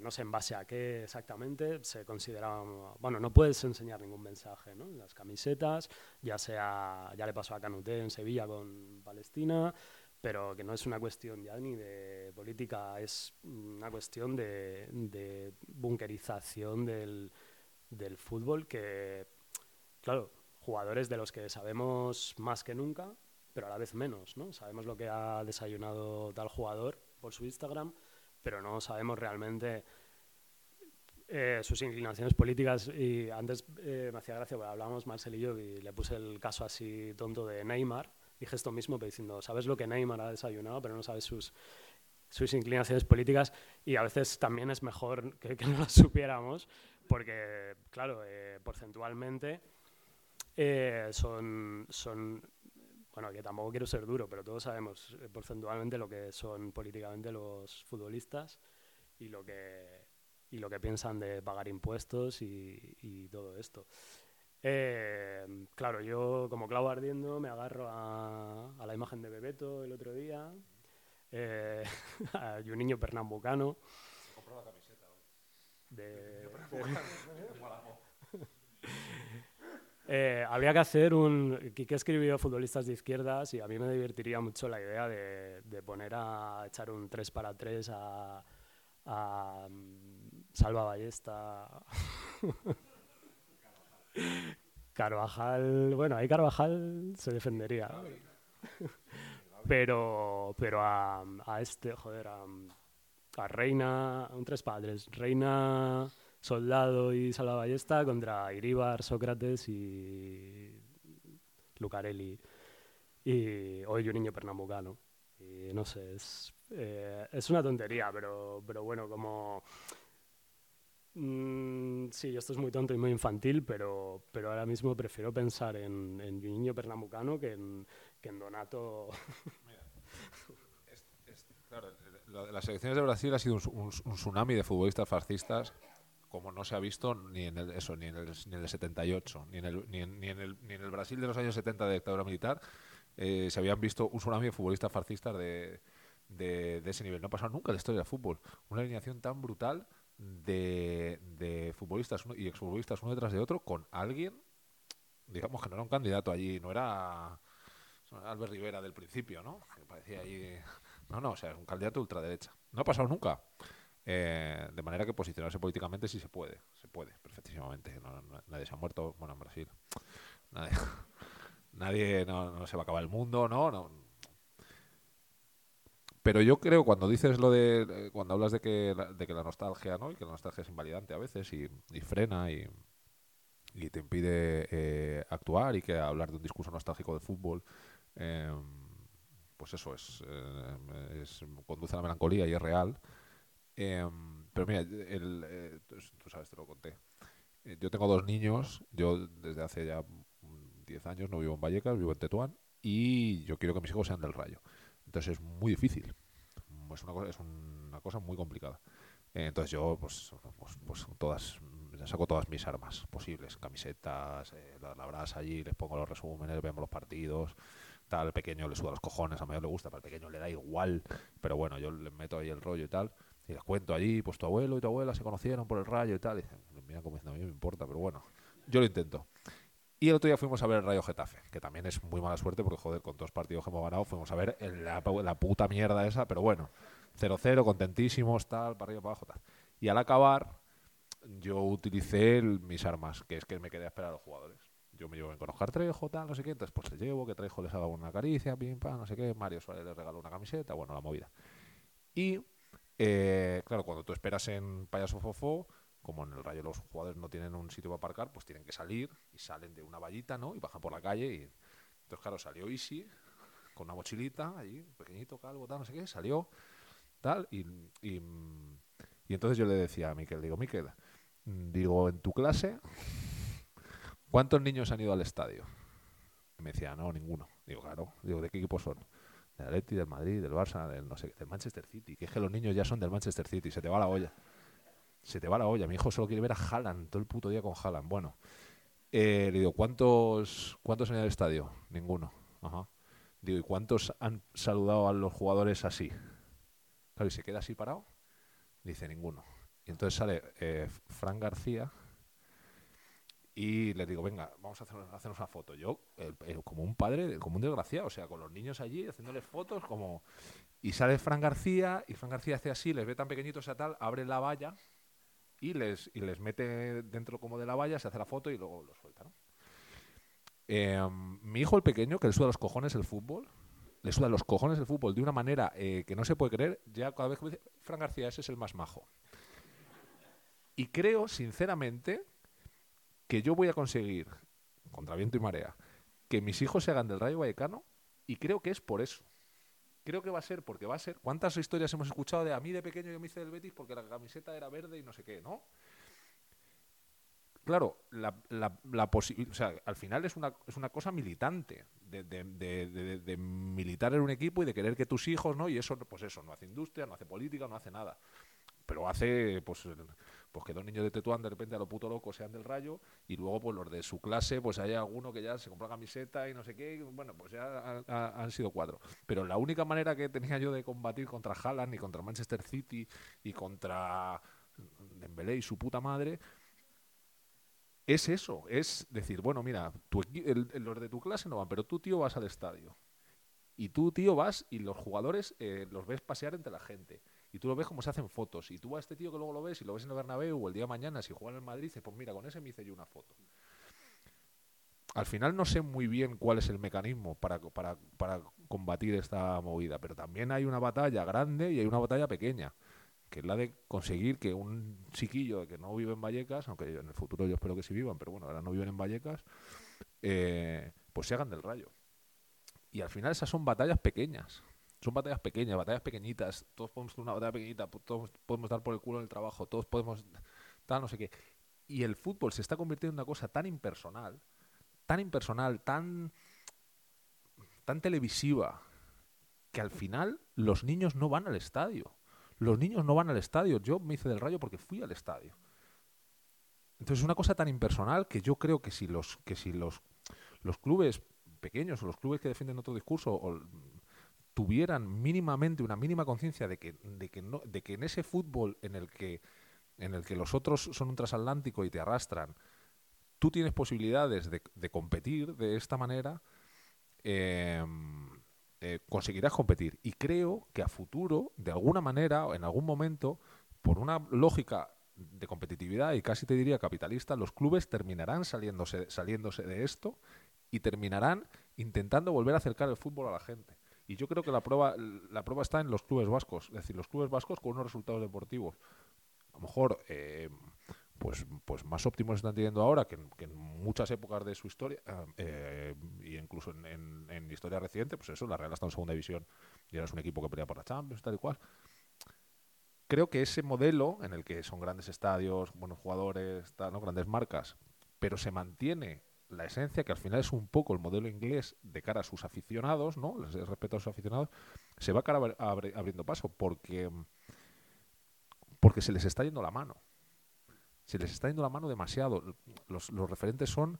no sé en base a qué exactamente se considera bueno no puedes enseñar ningún mensaje ¿no? las camisetas ya sea ya le pasó a Canuté en Sevilla con Palestina pero que no es una cuestión ya ni de política, es una cuestión de, de bunkerización del, del, fútbol que, claro, jugadores de los que sabemos más que nunca, pero a la vez menos, ¿no? Sabemos lo que ha desayunado tal jugador por su Instagram, pero no sabemos realmente eh, sus inclinaciones políticas. Y antes eh, me hacía gracia, porque hablábamos Marcel y yo, y le puse el caso así tonto de Neymar, dije esto mismo, pero diciendo, sabes lo que Neymar ha desayunado, pero no sabes sus, sus inclinaciones políticas y a veces también es mejor que, no lo supiéramos porque, claro, eh, porcentualmente eh, son, son, bueno, que tampoco quiero ser duro, pero todos sabemos eh, porcentualmente lo que son políticamente los futbolistas y lo que, y lo que piensan de pagar impuestos y, y todo esto. Eh, claro, yo como clavo ardiendo me agarro a, la imagen de Bebeto el otro día, eh, un niño pernambucano. Compró la camiseta hoy. De, eh, habría que hacer un... Quique escribió futbolistas de izquierdas y a mí me divertiría mucho la idea de, de poner a echar un 3 para 3 a, a um, Salva Ballesta. Carvajal, bueno, ahí Carvajal se defendería. Pero, pero a, este, joder, a, a Reina, un tres padres, Reina, Soldado y Salvaballesta contra Iríbar, Sócrates y Lucarelli. Y hoy un niño pernambucano. Y no sé, es, eh, es una tontería, pero, pero bueno, como... Mm, sí, esto es muy tonto y muy infantil, pero, pero ahora mismo prefiero pensar en, en niño pernambucano que en, que en Donato. Claro, de las elecciones de Brasil ha sido un, un- un tsunami de futbolistas fascistas como no se ha visto ni en el, eso, ni en el, ni en el 78, ni en el, ni, en, ni en el Brasil de los años 70 de dictadura militar, eh, se habían visto un tsunami de futbolistas fascistas de, de, de ese nivel. No ha pasado nunca en la historia del fútbol. Una alineación tan brutal de, de futbolistas y exfutbolistas uno detrás de otro con alguien, digamos que no era un candidato allí, no era Albert Rivera del principio, ¿no? Que parecía ahí... No, no, o sea, es un candidato ultraderecha. No ha pasado nunca. Eh, de manera que posicionarse políticamente sí se puede, se puede, perfectísimamente. No- no- nadie se ha muerto, bueno, en Brasil. Nadie, nadie no, no se va a acabar el mundo, ¿no? no. Pero yo creo, cuando dices lo de. eh, Cuando hablas de que, de que la nostalgia, ¿no? Y que la nostalgia es invalidante a veces y, y frena y, y te impide eh, actuar y que hablar de un discurso nostálgico de fútbol. eh, pues eso es, eh, es- conduce a la melancolía y es real. Em, pero mira, el, eh, tú, sabes, te lo conté. Yo tengo dos niños, yo desde hace ya mm, 10 años no vivo en Vallecas, vivo en Tetuán y yo quiero que mis hijos sean del Rayo. Entonces es muy difícil, es una cosa, es una cosa muy complicada. Entonces yo pues, pues, pues todas, saco todas mis armas posibles, camisetas, eh, la, la brasa allí, les pongo los resúmenes, vemos los partidos, tal, al pequeño le suda los cojones, a mayor le gusta, pero al pequeño le da igual, pero bueno, yo le meto ahí el rollo y tal. Y les cuento allí, pues tu abuelo y tu abuela se conocieron por el rayo y tal. Y dicen, mira como diciendo, a mí me importa, pero bueno, yo lo intento. Y el otro día fuimos a ver el Rayo Getafe, que también es muy mala suerte porque, joder, con dos partidos que hemos ganado, fuimos a ver la, puta mierda esa, pero bueno, 0-0, contentísimos, tal, para arriba, para abajo, tal. Y al acabar, yo utilicé mis armas, que es que me quedé a esperar a los jugadores. Yo me llevo con Oscar Trejo, tal, no sé qué, entonces pues les llevo, que Trejo les haga una caricia, pim, pam, no sé qué, Mario Suárez les regaló una camiseta, bueno, la movida. Y eh, claro, cuando tú esperas en Payaso Fofó, como en el Rayo los jugadores no tienen un sitio para aparcar, pues tienen que salir y salen de una vallita, ¿no? Y bajan por la calle y entonces claro, salió Easy con una mochilita allí, pequeñito, calvo, tal, no sé qué, salió tal y, y, y entonces yo le decía a Miquel, digo, Miquel, digo, en tu clase ¿cuántos niños han ido al estadio? Y me decía, no, ninguno. Digo, claro, digo, ¿de qué equipo son? Del Atleti, del Madrid, del Barça, del no sé, del Manchester City. Que es que los niños ya son del Manchester City, se te va la olla. Se te va la olla. Mi hijo solo quiere ver a Haaland todo el puto día con Haaland. Bueno, eh, le digo, ¿cuántos, ¿cuántos ido al estadio? Ninguno. Digo, ¿y cuántos han saludado a los jugadores así? Claro, y se queda así parado. Dice, ninguno. Y entonces sale eh, Fran García y le digo, venga, vamos a hacer, hacernos una foto. Yo, el- el- como un padre, como un desgraciado, o sea, con los niños allí, haciéndoles fotos, como... Y sale Fran García, y Fran García hace así, les ve tan pequeñitos a tal, abre la valla y les, y les mete dentro como de la valla, se hace la foto y luego lo suelta, ¿no? Eh, mi hijo el pequeño, que le suda los cojones el fútbol, le suda los cojones el fútbol de una manera eh, que no se puede creer, ya cada vez que me dice, Fran García, ese es el más majo. Y creo, sinceramente, que yo voy a conseguir, contra viento y marea, que mis hijos se hagan del Rayo Vallecano y creo que es por eso. Creo que va a ser porque va a ser. ¿Cuántas historias hemos escuchado de a mí de pequeño yo me hice del Betis porque la camiseta era verde y no sé qué, ¿no? Claro, la, la, al final es una, es una cosa militante, de, de, de, militar en un equipo y de querer que tus hijos, ¿no? Y eso, pues eso, no hace industria, no hace política, no hace nada. Pero hace, pues, pues que dos niños de Tetuán de repente a lo puto loco sean del Rayo y luego pues los de su clase pues hay alguno que ya se compró camiseta y no sé qué y, bueno pues ya ha- ha- han sido cuatro. Pero la única manera que tenía yo de combatir contra Haaland y contra Manchester City y contra Dembélé y su puta madre es eso es decir bueno mira tu el- los de tu clase no van pero tú tío vas al estadio. Y tú tío vas y los jugadores eh, los ves pasear entre la gente y tú lo ves como se hacen fotos. Y tú a este tío que luego lo ves y lo ves en el Bernabéu o el día de mañana, si juega en el Madrid, dices, pues mira, con ese me hice yo una foto. al final no sé muy bien cuál es el mecanismo para, para, para combatir esta movida, pero también hay una batalla grande y hay una batalla pequeña que es la de conseguir que un chiquillo que no vive en Vallecas, aunque en el futuro yo espero que sí vivan, pero bueno, ahora no viven en Vallecas, eh, pues se hagan del rayo. Y al final esas son batallas pequeñas. Son batallas pequeñas, batallas pequeñitas. Todos podemos tener una batalla pequeñita, todos podemos dar por el culo en el trabajo, todos podemos tal, no sé qué. Y el fútbol se está convirtiendo en una cosa tan impersonal, tan impersonal, tan, tan televisiva, que al final los niños no van al estadio. Los niños no van al estadio. Yo me hice del rayo porque fui al estadio. Entonces es una cosa tan impersonal que yo creo que si los, que si los, los clubes pequeños o los clubes que defienden otro discurso o, tuvieran mínimamente una mínima conciencia de que, de, que no, de que en ese fútbol en el que, en el que los otros son un transatlántico y te arrastran, tú tienes posibilidades de, competir de esta manera, eh, eh, conseguirás competir. Y creo que a futuro, de alguna manera, en algún momento, por una lógica de competitividad y casi te diría capitalista, los clubes terminarán saliéndose, saliéndose de esto y terminarán intentando volver a acercar el fútbol a la gente. Y yo creo que la prueba, la prueba está en los clubes vascos, es decir, los clubes vascos con unos resultados deportivos. A lo mejor eh, pues, pues más óptimos están teniendo ahora que en, muchas épocas de su historia, eh, y incluso en, historia reciente, pues eso, la Real está en segunda división y ahora es un equipo que pelea por la Champions, tal y cual. Creo que ese modelo en el que son grandes estadios, buenos jugadores, ¿no? grandes marcas, pero se mantiene la esencia, que al final es un poco el modelo inglés de cara a sus aficionados, ¿no? Respecto a sus aficionados, se va cara abriendo paso porque, porque se les está yendo la mano se les está yendo la mano demasiado. Los, los referentes son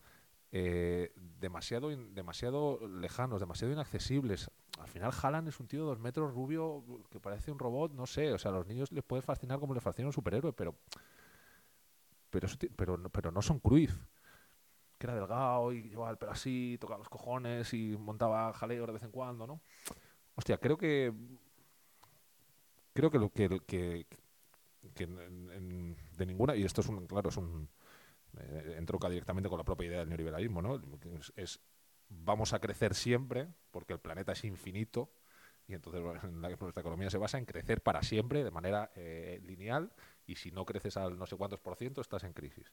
eh, demasiado, demasiado lejanos, demasiado inaccesibles. Al final Haaland es un tío de dos metros rubio que parece un robot, no sé. O sea, a los niños les puede fascinar como les fascina un superhéroe, pero pero, pero, pero no son Cruyff que era delgado y llevaba el pelo así, tocaba los cojones y montaba jaleo de vez en cuando, ¿no? Hostia, creo que creo que lo que, de ninguna, y esto es un, claro, es un, eh, entronca directamente con la propia idea del neoliberalismo, ¿no? Es, vamos a crecer siempre porque el planeta es infinito y entonces nuestra economía se basa en crecer para siempre de manera eh, lineal y si no creces al no sé cuántos por ciento estás en crisis.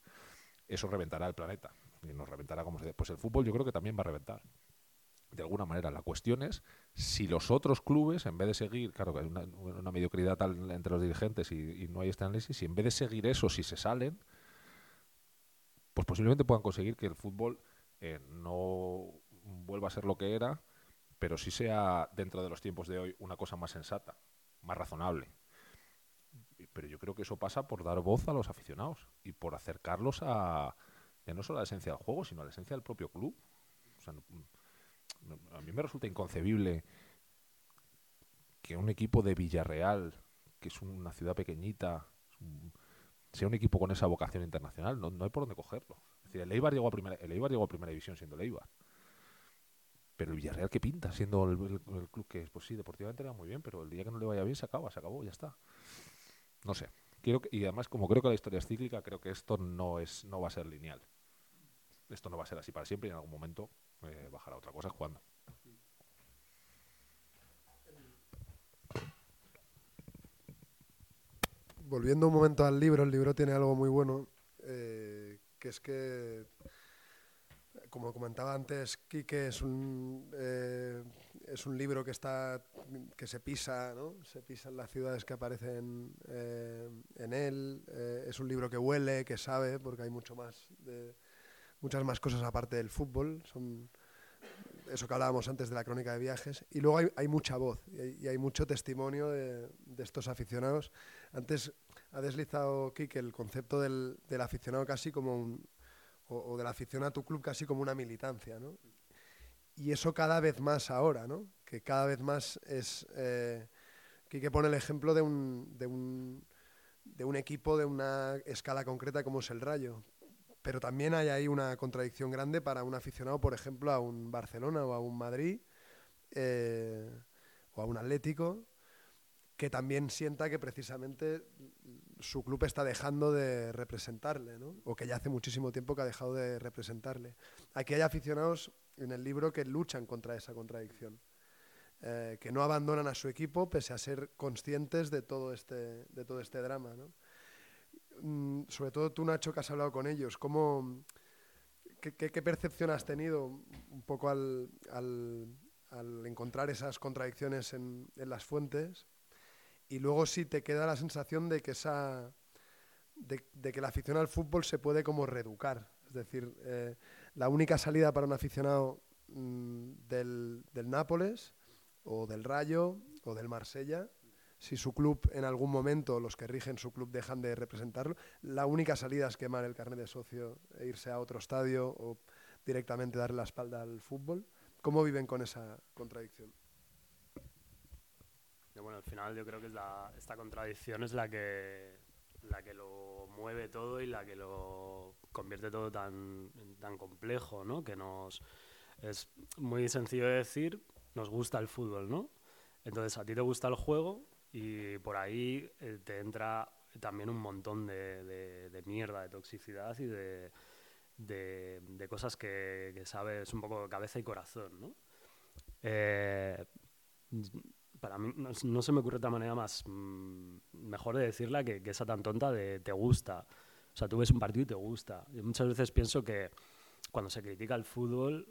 Eso reventará el planeta y nos reventará como se Pues el fútbol yo creo que también va a reventar de alguna manera. La cuestión es si los otros clubes, en vez de seguir, claro que hay una, mediocridad tal entre los dirigentes y, no hay este análisis, si en vez de seguir eso, si se salen, pues posiblemente puedan conseguir que el fútbol eh, no vuelva a ser lo que era, pero sí sea dentro de los tiempos de hoy una cosa más sensata, más razonable. Pero yo creo que eso pasa por dar voz a los aficionados y por acercarlos a, ya no solo a la esencia del juego, sino a la esencia del propio club. A mí me resulta inconcebible que un equipo de Villarreal, que es una ciudad pequeñita, sea un equipo con esa vocación internacional. No, hay por dónde cogerlo. Es decir, el Eibar llegó a primera, el llegó a primera división siendo el Eibar. Pero el Villarreal, ¿qué pinta? Siendo el, club que es, pues sí, deportivamente era muy bien, pero el día que no le vaya bien se acaba, se acabó, ya está. No sé. Quiero y además, como creo que la historia es cíclica, creo que esto no, es, no va a ser lineal. Esto no va a ser así para siempre y en algún momento eh, bajar a otra cosa jugando. Volviendo un momento al libro, el libro tiene algo muy bueno, eh, que es que, como comentaba antes, Quique es un, eh, es un libro que, está, que se pisa, ¿no? se pisa en las ciudades que aparecen en él, es un libro que huele, que sabe, porque hay mucho más de, muchas más cosas aparte del fútbol, son eso que hablábamos antes de la crónica de viajes, y luego hay, mucha voz y hay, mucho testimonio de, estos aficionados. Antes ha deslizado Kike el concepto del, aficionado casi como un, o, de la afición a tu club casi como una militancia, ¿no? Y eso cada vez más ahora, ¿no? Que cada vez más es... Eh, Quique pone el ejemplo de un, de un, de un equipo de una escala concreta como es el Rayo, pero también hay ahí una contradicción grande para un aficionado, por ejemplo, a un Barcelona o a un Madrid eh, o a un Atlético, que también sienta que precisamente su club está dejando de representarle, ¿no? o que ya hace muchísimo tiempo que ha dejado de representarle. Aquí hay aficionados en el libro que luchan contra esa contradicción, eh, que no abandonan a su equipo pese a ser conscientes de todo este, de todo este drama. ¿no? Mm, sobre todo tú, Nacho, que has hablado con ellos, ¿cómo, qué, qué, percepción has tenido un poco al, al, al encontrar esas contradicciones en, en las fuentes? y luego sí te queda la sensación de que esa de, que la afición al fútbol se puede como reeducar. Es decir, eh, la única salida para un aficionado mm, del, del, Nápoles o del Rayo o del Marsella, si su club en algún momento, los que rigen su club dejan de representarlo, la única salida es quemar el carnet de socio e irse a otro estadio o directamente darle la espalda al fútbol. ¿Cómo viven con esa contradicción? bueno, al final yo creo que es esta contradicción es la que, la que lo mueve todo y la que lo convierte todo tan, tan complejo, ¿no? Que nos es muy sencillo de decir, nos gusta el fútbol, ¿no? Entonces a ti te gusta el juego y por ahí eh, te entra también un montón de, de, mierda, de toxicidad y de, de, cosas que, que, sabes un poco de cabeza y corazón, ¿no? Eh, para mí no, se me ocurre otra manera más mm, mejor de decirla que, esa tan tonta de te gusta. O sea, tú ves un partido y te gusta. Yo muchas veces pienso que cuando se critica el fútbol,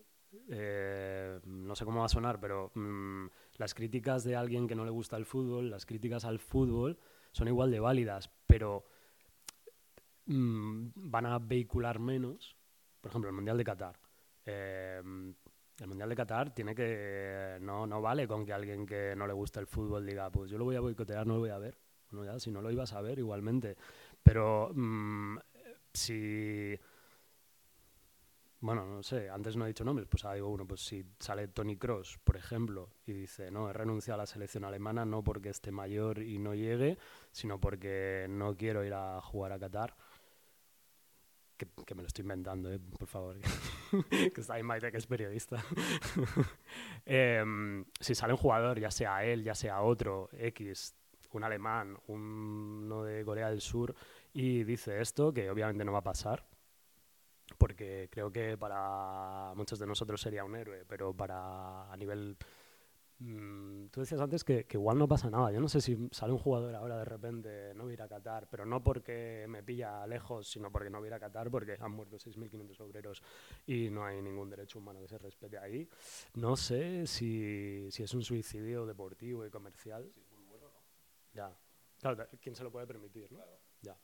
eh, no sé cómo va a sonar, pero mm, las críticas de alguien que no le gusta el fútbol, las críticas al fútbol son igual de válidas, pero mm, van a vehicular menos. Por ejemplo, el Mundial de Qatar. Eh, el Mundial de Qatar tiene que. No, no vale con que alguien que no le gusta el fútbol diga, pues yo lo voy a boicotear, no lo voy a ver. Bueno, ya, si no lo ibas a ver, igualmente. Pero mm, si. Bueno, no sé, antes no he dicho nombres, pues ahora digo uno, pues si sale Tony Cross, por ejemplo, y dice, no, he renunciado a la selección alemana no porque esté mayor y no llegue, sino porque no quiero ir a jugar a Qatar que, me lo estoy inventando, eh, por favor, que está ahí Maite, que es periodista. Em, si sale un jugador, ya sea él, ya sea otro, X, un alemán, uno de Corea del Sur, y dice esto, que obviamente no va a pasar, porque creo que para muchos de nosotros sería un héroe, pero para a nivel Mm, tú decías antes que, igual no pasa nada. Yo no sé si sale un jugador ahora de repente, no ir a Qatar, pero no porque me pilla lejos, sino porque no voy a Qatar, porque han muerto 6.500 obreros y no hay ningún derecho humano que se respete ahí. No sé si, si es un suicidio deportivo y comercial. Es muy bueno, ¿no? Ya. Claro, ¿quién se lo puede permitir? ¿no? Claro. Ya.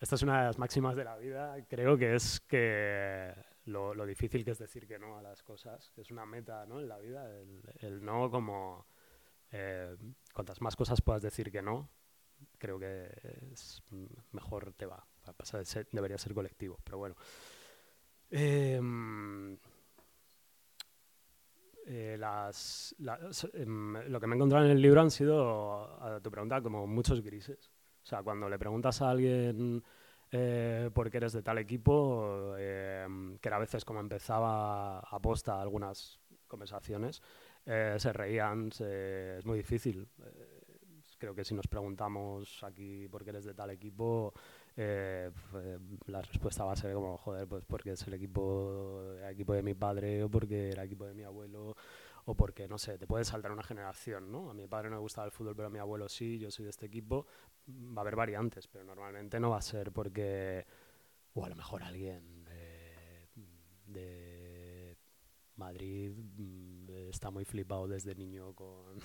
Esta es una de las máximas de la vida, creo que es que lo, difícil que es decir que no a las cosas, que es una meta ¿no? en la vida, el, no como... Eh, cuantas más cosas puedas decir que no, creo que mejor te va. Pasar debería ser colectivo, pero bueno. Eh, eh, em, lo que me he encontrado en el libro han sido, a tu pregunta, como muchos grises. Sea, cuando le preguntas a alguien eh, porque eres de tal equipo, eh, que a veces como empezaba a posta algunas conversaciones, eh, se reían, es muy difícil. creo que si nos preguntamos aquí por qué eres de tal equipo, la respuesta va a ser como, joder, pues porque es el equipo, el equipo de mi padre o porque era equipo de mi abuelo o porque, no sé, te puede saltar una generación, ¿no? A mi padre no le gustaba el fútbol, pero a mi abuelo sí, yo soy de este equipo. Va a haber variantes, pero normalmente no va a ser porque, o a lo mejor alguien de Madrid mm, está muy flipado desde niño con,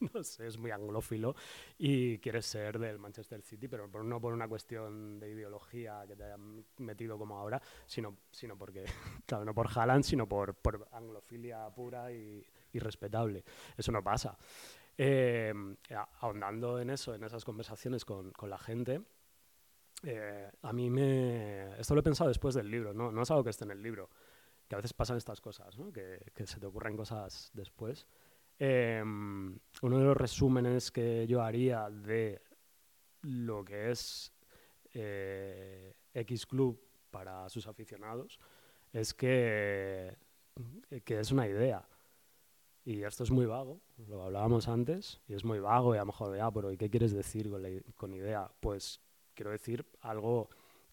no sé, es muy anglófilo y quiere ser del Manchester City, pero no por una cuestión de ideología que te hayan metido como ahora, sino, sino porque, claro, no por Haaland, sino por, por anglofilia pura y, respetable. Eso no pasa. Eh, ahondando en eso, en esas conversaciones con, con la gente, eh, a mí me... Esto lo he pensado después del libro, ¿no? no es algo que esté en el libro, que a veces pasan estas cosas, que, se te ocurren cosas después. Eh, uno de los resúmenes que yo haría de lo que es X Club para sus aficionados es que, que es una idea Y esto es muy vago, lo hablábamos antes, y es muy vago, y a lo mejor, ya, pero ¿y qué quieres decir con, con idea? Pues quiero decir algo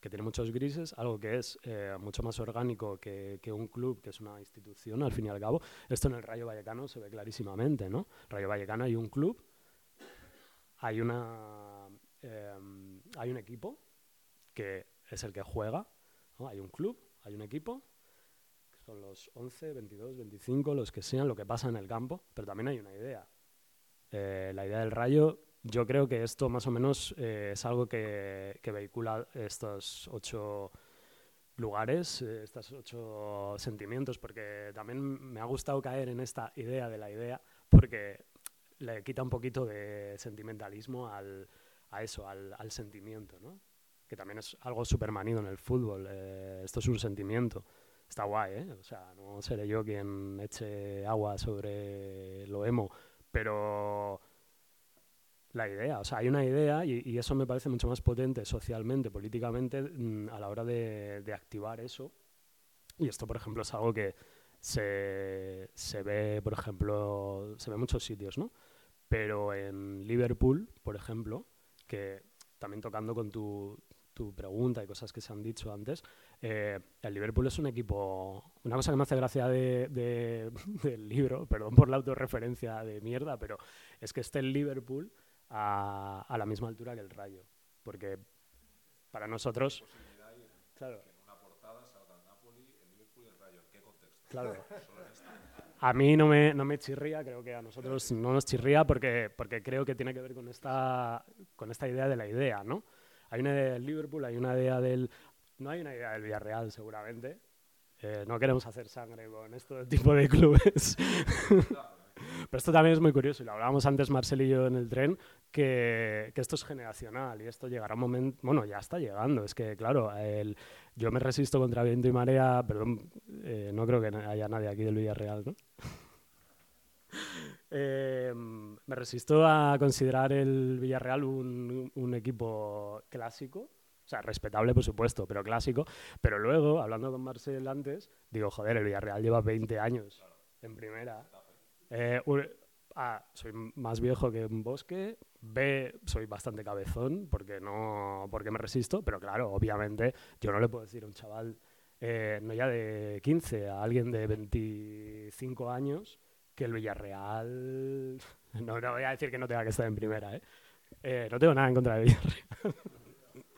que tiene muchos grises, algo que es eh, mucho más orgánico que, que, un club, que es una institución, al fin y al cabo. Esto en el Rayo Vallecano se ve clarísimamente, ¿no? Rayo Vallecano hay un club, hay, una, em, hay un equipo que es el que juega, ¿no? hay un club, hay un equipo, son los 11, 22, 25, los que sean, lo que pasa en el campo, pero también hay una idea. Eh, la idea del rayo, yo creo que esto más o menos eh, es algo que, que, vehicula estos ocho lugares, eh, estos ocho sentimientos, porque también me ha gustado caer en esta idea de la idea, porque le quita un poquito de sentimentalismo al, a eso, al, al sentimiento, ¿no? que también es algo súper manido en el fútbol. esto es un sentimiento está guay, ¿eh? O sea, no seré yo quien eche agua sobre lo emo, pero la idea, o sea, hay una idea y, eso me parece mucho más potente socialmente, políticamente, mm, a la hora de, activar eso. Y esto, por ejemplo, es algo que se, se ve, por ejemplo, se ve en muchos sitios, ¿no? Pero en Liverpool, por ejemplo, que también tocando con tu, tu pregunta y cosas que se han dicho antes, eh, el Liverpool es un equipo. Una cosa que me hace gracia de, del libro, perdón por la autorreferencia de mierda, pero es que esté el Liverpool a, a la misma altura que el Rayo. Porque para nosotros. Claro. Claro. A mí no me, no me chirría, creo que a nosotros no nos chirría porque, porque creo que tiene que ver con esta, con esta idea de la idea, ¿no? Hay una idea del Liverpool, hay una idea del... No hay una idea del Villarreal, seguramente. Eh, no queremos hacer sangre con este tipo de clubes. Pero esto también es muy curioso, y lo hablábamos antes Marcel y yo en el tren, que, que, esto es generacional y esto llegará un momento, bueno, ya está llegando, es que claro, el, yo me resisto contra viento y marea, perdón, eh, no creo que haya nadie aquí del Villarreal, ¿no? Eh, me resisto a considerar el Villarreal un, equipo clásico, o sea, respetable por supuesto, pero clásico. Pero luego, hablando con Marcel antes, digo, joder, el Villarreal lleva 20 años en primera. Eh, a, soy más viejo que un bosque. B, soy bastante cabezón porque, no, porque me resisto, pero claro, obviamente yo no le puedo decir a un chaval, eh, no ya de 15, a alguien de 25 años, que el Villarreal... No, no voy a decir que no tenga que estar en primera, ¿eh? eh no tengo nada en contra del Villarreal.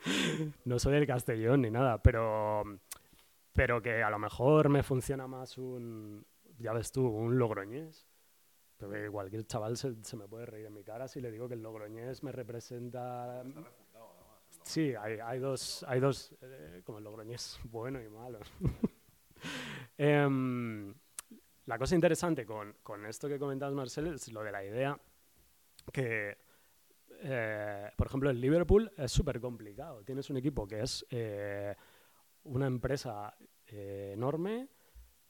no soy del Castellón ni nada, pero, pero que a lo mejor me funciona más un, ya ves tú, un Logroñés. Porque cualquier chaval se, se, me puede reír en mi cara si le digo que el Logroñés me representa... Sí, hay, hay dos, hay dos eh, como el Logroñés bueno y malo. eh, la cosa interesante con, con esto que comentabas, Marcel, es lo de la idea que, eh, por ejemplo, el Liverpool es súper complicado. Tienes un equipo que es eh, una empresa eh, enorme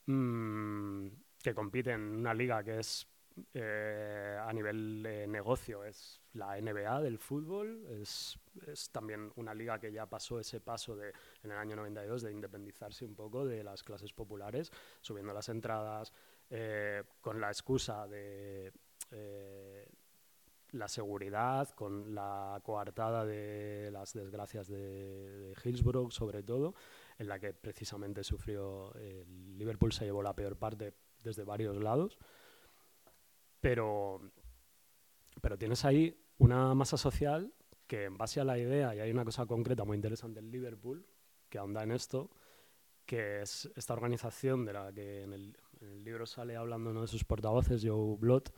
mmm, que compite en una liga que es a nivel de negocio es la NBA del fútbol, es, también una liga que ya pasó ese paso de, en el año 92 de independizarse un poco de las clases populares, subiendo las entradas, con la excusa de la seguridad, con la coartada de las desgracias de, Hillsborough, sobre todo, en la que precisamente sufrió Liverpool, se llevó la peor parte desde varios lados. Pero, pero tienes ahí una masa social que en base a la idea, y hay una cosa concreta muy interesante en Liverpool, que ahonda en esto, que es esta organización de la que en el, en el libro sale hablando uno de sus portavoces, Joe Blood,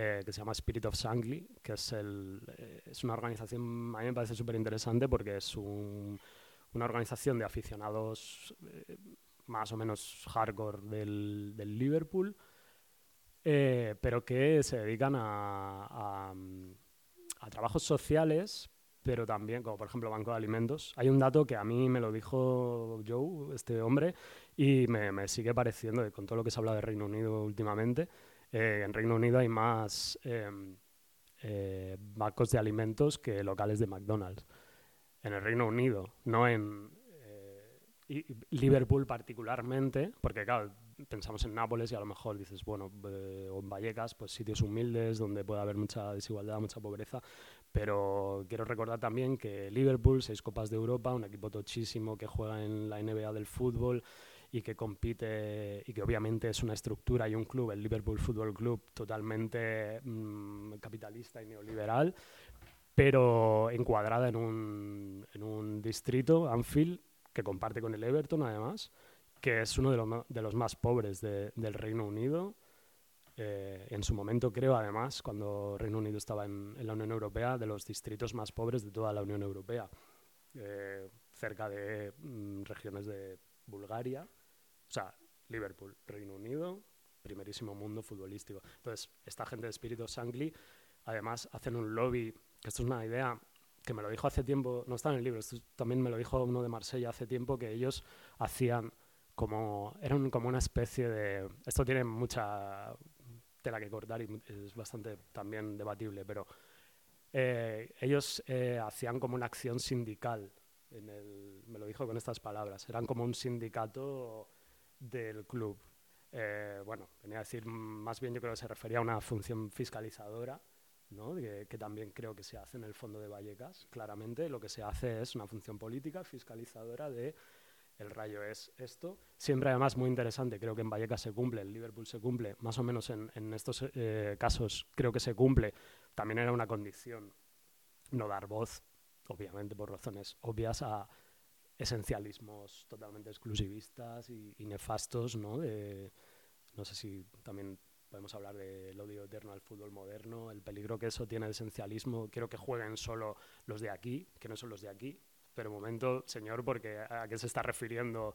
eh, que se llama Spirit of Sangli, que es, el, eh, es una organización, a mí me parece súper interesante porque es un, una organización de aficionados eh, más o menos hardcore del, del Liverpool, pero que se dedican a, a, a trabajos sociales pero también, como por ejemplo Banco de Alimentos. Hay un dato que a mí me lo dijo Joe, este hombre, y me, sigue pareciendo, con todo lo que se habla de Reino Unido últimamente, eh, en Reino Unido hay más em, eh, bancos de alimentos que locales de McDonald's. En el Reino Unido, no en eh, Liverpool particularmente, porque claro, pensamos en Nápoles y a lo mejor dices, bueno, eh, o en Vallecas, pues sitios humildes donde puede haber mucha desigualdad, mucha pobreza, pero quiero recordar también que Liverpool, seis Copas de Europa, un equipo tochísimo que juega en la NBA del fútbol y que compite y que obviamente es una estructura y un club, el Liverpool Football Club, totalmente mm, capitalista y neoliberal, pero encuadrada en un, en un distrito, Anfield, que comparte con el Everton además, que es uno de los, de los más pobres del Reino Unido. Eh, en su momento, creo, además, cuando Reino Unido estaba en, la Unión Europea, de los distritos más pobres de toda la Unión Europea, eh, cerca de mm, regiones de Bulgaria, o sea, Liverpool, Reino Unido, primerísimo mundo futbolístico. Entonces, esta gente de Espíritu Sangli, además, hacen un lobby, que esto es una idea que me lo dijo hace tiempo, no está en el libro, esto también me lo dijo uno de Marsella hace tiempo, que ellos hacían como, eran como una especie de, esto tiene mucha tela que cortar y es bastante también debatible, pero eh, ellos eh, hacían como una acción sindical, en el, me lo dijo con estas palabras, eran como un sindicato del club. Eh, bueno, venía a decir, más bien yo creo que se refería a una función fiscalizadora, ¿no? que, también creo que se hace en el fondo de Vallecas. Claramente lo que se hace es una función política fiscalizadora de el rayo es esto. Siempre además muy interesante, creo que en Vallecas se cumple, en Liverpool se cumple, más o menos en, en estos eh, casos creo que se cumple. También era una condición no dar voz, obviamente por razones obvias, a esencialismos totalmente exclusivistas y, nefastos, ¿no? De, no sé si también podemos hablar del odio eterno al fútbol moderno, el peligro que eso tiene de esencialismo. Quiero que jueguen solo los de aquí, que no son los de aquí. Pero un momento, señor, porque ¿a qué se está refiriendo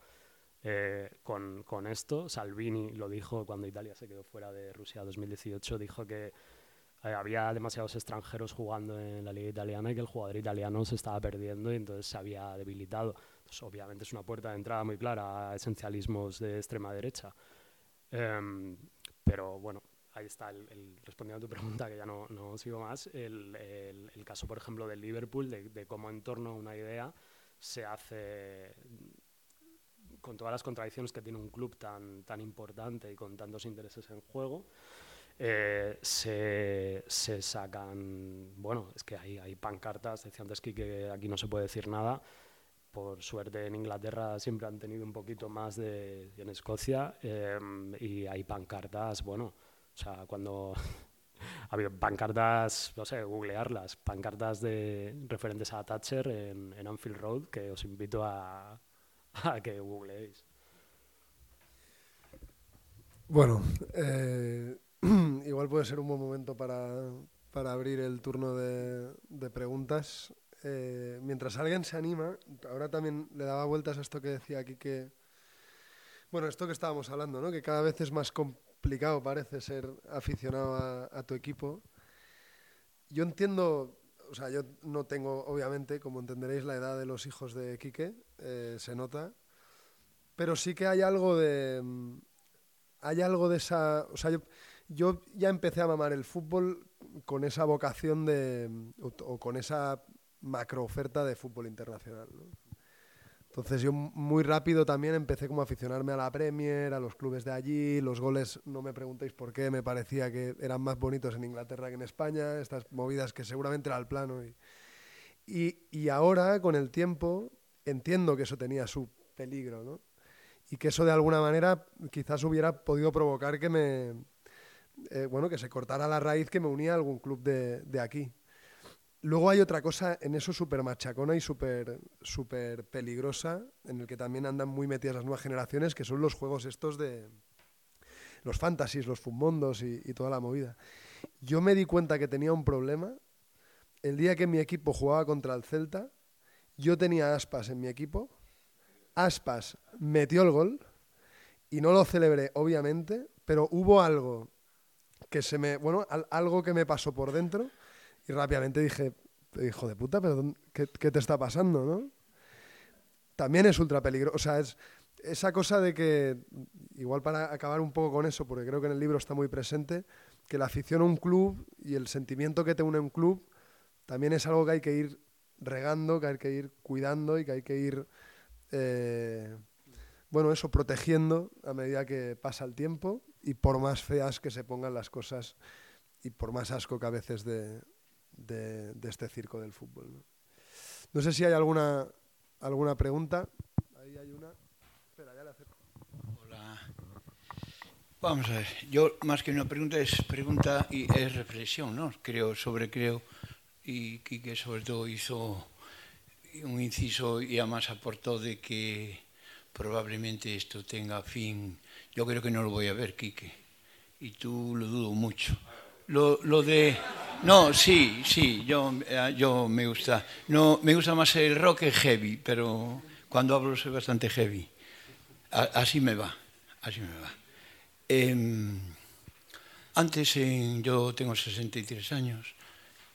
eh, con, con, esto? Salvini lo dijo cuando Italia se quedó fuera de Rusia 2018, dijo que eh, había demasiados extranjeros jugando en la liga italiana y que el jugador italiano se estaba perdiendo y entonces se había debilitado. Obviamente es una puerta de entrada muy clara a esencialismos de extrema derecha. Em, pero bueno, ahí está, el, respondiendo a tu pregunta, que ya no, no sigo más, el, el, caso, por ejemplo, del Liverpool, de, de, cómo en torno a una idea se hace, con todas las contradicciones que tiene un club tan, tan importante y con tantos intereses en juego, eh, se, se, sacan, bueno, es que hay, hay pancartas, decía antes que aquí no se puede decir nada, por suerte en Inglaterra siempre han tenido un poquito más de, en Escocia, em, y hay pancartas, bueno, o sea, cuando ha habido pancartas, no sé, googlearlas, pancartas de referentes a Thatcher en, en Anfield Road, que os invito a, a que googleéis. Bueno, eh, igual puede ser un buen momento para, para abrir el turno de preguntas. Eh, mientras alguien se anima, ahora también le daba vueltas a esto que decía aquí que... Bueno, esto que estábamos hablando, ¿no? Que cada vez es más complicado, parece ser aficionado a, tu equipo. Yo entiendo, o sea, yo no tengo, obviamente, como entenderéis, la edad de los hijos de Quique, eh, se nota, pero sí que hay algo de... Hay algo de esa... O sea, yo, yo ya empecé a mamar el fútbol con esa vocación de, o, con esa macro oferta de fútbol internacional. Entonces yo muy rápido también empecé como a aficionarme a la Premier, a los clubes de allí, los goles, no me preguntéis por qué, me parecía que eran más bonitos en Inglaterra que en España, estas movidas que seguramente era el plano. Y, y, ahora, con el tiempo, entiendo que eso tenía su peligro, ¿no? Y que eso de alguna manera quizás hubiera podido provocar que me, eh, bueno, que se cortara la raíz que me unía a algún club de, de aquí. Luego hay otra cosa en eso súper machacona y súper super peligrosa, en el que también andan muy metidas las nuevas generaciones, que son los juegos estos de los fantasies, los fumondos y, toda la movida. Yo me di cuenta que tenía un problema el día que mi equipo jugaba contra el Celta. Yo tenía Aspas en mi equipo. Aspas metió el gol y no lo celebré, obviamente, pero hubo algo que se me, bueno, algo que me pasó por dentro y rápidamente dije, hijo de puta, pero ¿qué, te está pasando, no? También es ultra peligroso, o sea, es esa cosa de que, igual para acabar un poco con eso, porque creo que en el libro está muy presente, que la afición a un club y el sentimiento que te une a un club también es algo que hay que ir regando, que hay que ir cuidando y que hay que ir, eh, bueno, eso, protegiendo a medida que pasa el tiempo y por más feas que se pongan las cosas y por más asco que a veces de, de, este circo del fútbol. ¿no? ¿no? sé si hay alguna, alguna pregunta. Ahí hay una. Ya acerco. Hola. Vamos a ver, yo más que una pregunta es pregunta y es reflexión, ¿no? Creo, sobre creo, y Quique sobre todo hizo un inciso y además aportó de que probablemente esto tenga fin. Yo creo que no lo voy a ver, Quique, y tú lo dudo mucho. Lo, lo de... No, sí, sí, yo, eh, yo me gusta. No, me gusta más el rock el heavy, pero cuando hablo soy bastante heavy. así me va, así me va. Em, antes, yo tengo 63 años,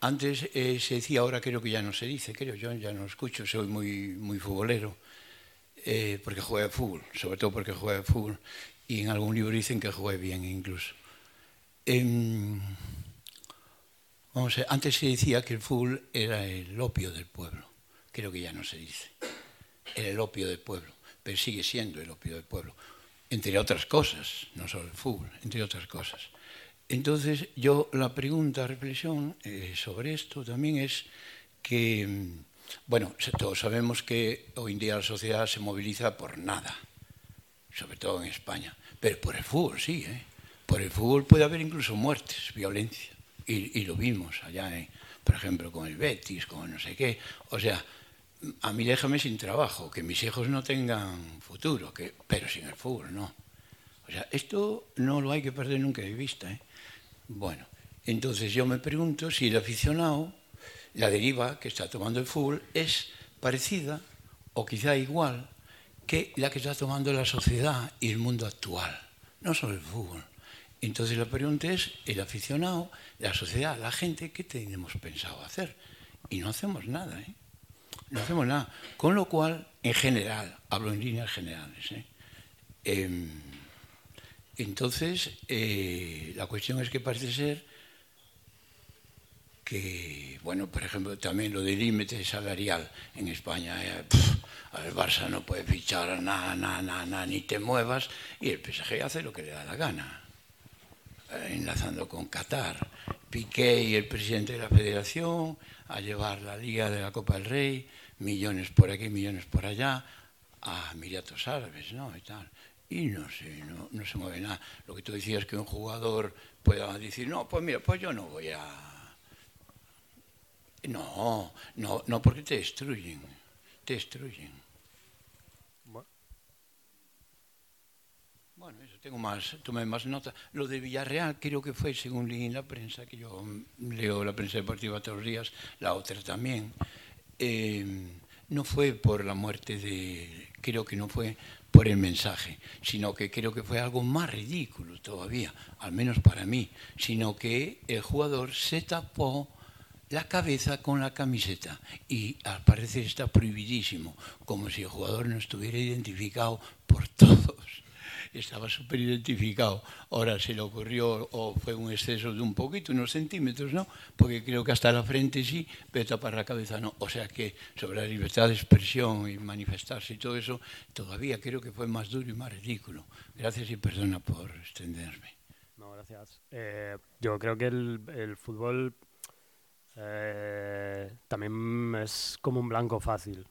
antes eh, se decía, ahora creo que ya no se dice, creo yo, ya no escucho, soy muy, muy futbolero, eh, porque juega fútbol, sobre todo porque juega fútbol, y en algún libro dicen que juega bien incluso. Em, antes se decía que el fútbol era el opio del pueblo, creo que ya no se dice, era el opio del pueblo, pero sigue siendo el opio del pueblo, entre otras cosas, no solo el fútbol, entre otras cosas. Entonces, yo la pregunta, reflexión eh, sobre esto también es que, mm, bueno, todos sabemos que hoy en día la sociedad se moviliza por nada, sobre todo en España, pero por el fútbol sí, ¿eh? Por el fútbol puede haber incluso muertes, violencia, y, lo vimos allá, por ejemplo, con el Betis, con no sé qué. O sea, a mí déjame sin trabajo, que mis hijos no tengan futuro, que, pero sin el fútbol no. O sea, esto no lo hay que perder nunca de vista. ¿eh? Bueno, entonces yo me pregunto si el aficionado, la deriva que está tomando el fútbol es parecida o quizá igual que la que está tomando la sociedad y el mundo actual, no solo el fútbol. Entonces la pregunta es, el aficionado, la sociedad, la gente, ¿qué tenemos pensado hacer? Y no hacemos nada, ¿eh? No hacemos nada. Con lo cual, en general, hablo en líneas generales, ¿eh? Em, entonces, eh, la cuestión es que parece ser que, bueno, por ejemplo, también lo del límite salarial en España, eh, el Barça no puede fichar nada, nada, nada, ni te muevas, y el PSG hace lo que le da la gana, eh, enlazando con Qatar. Piqué y el presidente de la federación a llevar la Liga de la Copa del Rey, millones por aquí, millones por allá, a Emiratos Árabes, ¿no? Y tal y no sé, no, no, se mueve nada. Lo que tú decías que un jugador pueda decir, no, pues mira, pues yo no voy a... No, no, no porque te destruyen, te destruyen. Bueno, eso tengo más, tomé más nota. Lo de Villarreal creo que fue, según leí en la prensa, que yo leo la prensa deportiva todos los días, la otra también, eh, no fue por la muerte de, creo que no fue por el mensaje, sino que creo que fue algo más ridículo todavía, al menos para mí, sino que el jugador se tapó la cabeza con la camiseta y al parecer está prohibidísimo, como si el jugador no estuviera identificado por todos estaba superidentificado. Ahora se le ocurrió o fue un exceso de un poquito, unos centímetros, ¿no? Porque creo que hasta la frente sí, pero tapar la cabeza no. O sea que sobre la libertad de expresión y manifestarse y todo eso, todavía creo que fue más duro y más ridículo. Gracias y perdona por extenderme. No, gracias. Eh, yo creo que el, el fútbol eh, también es como un blanco fácil.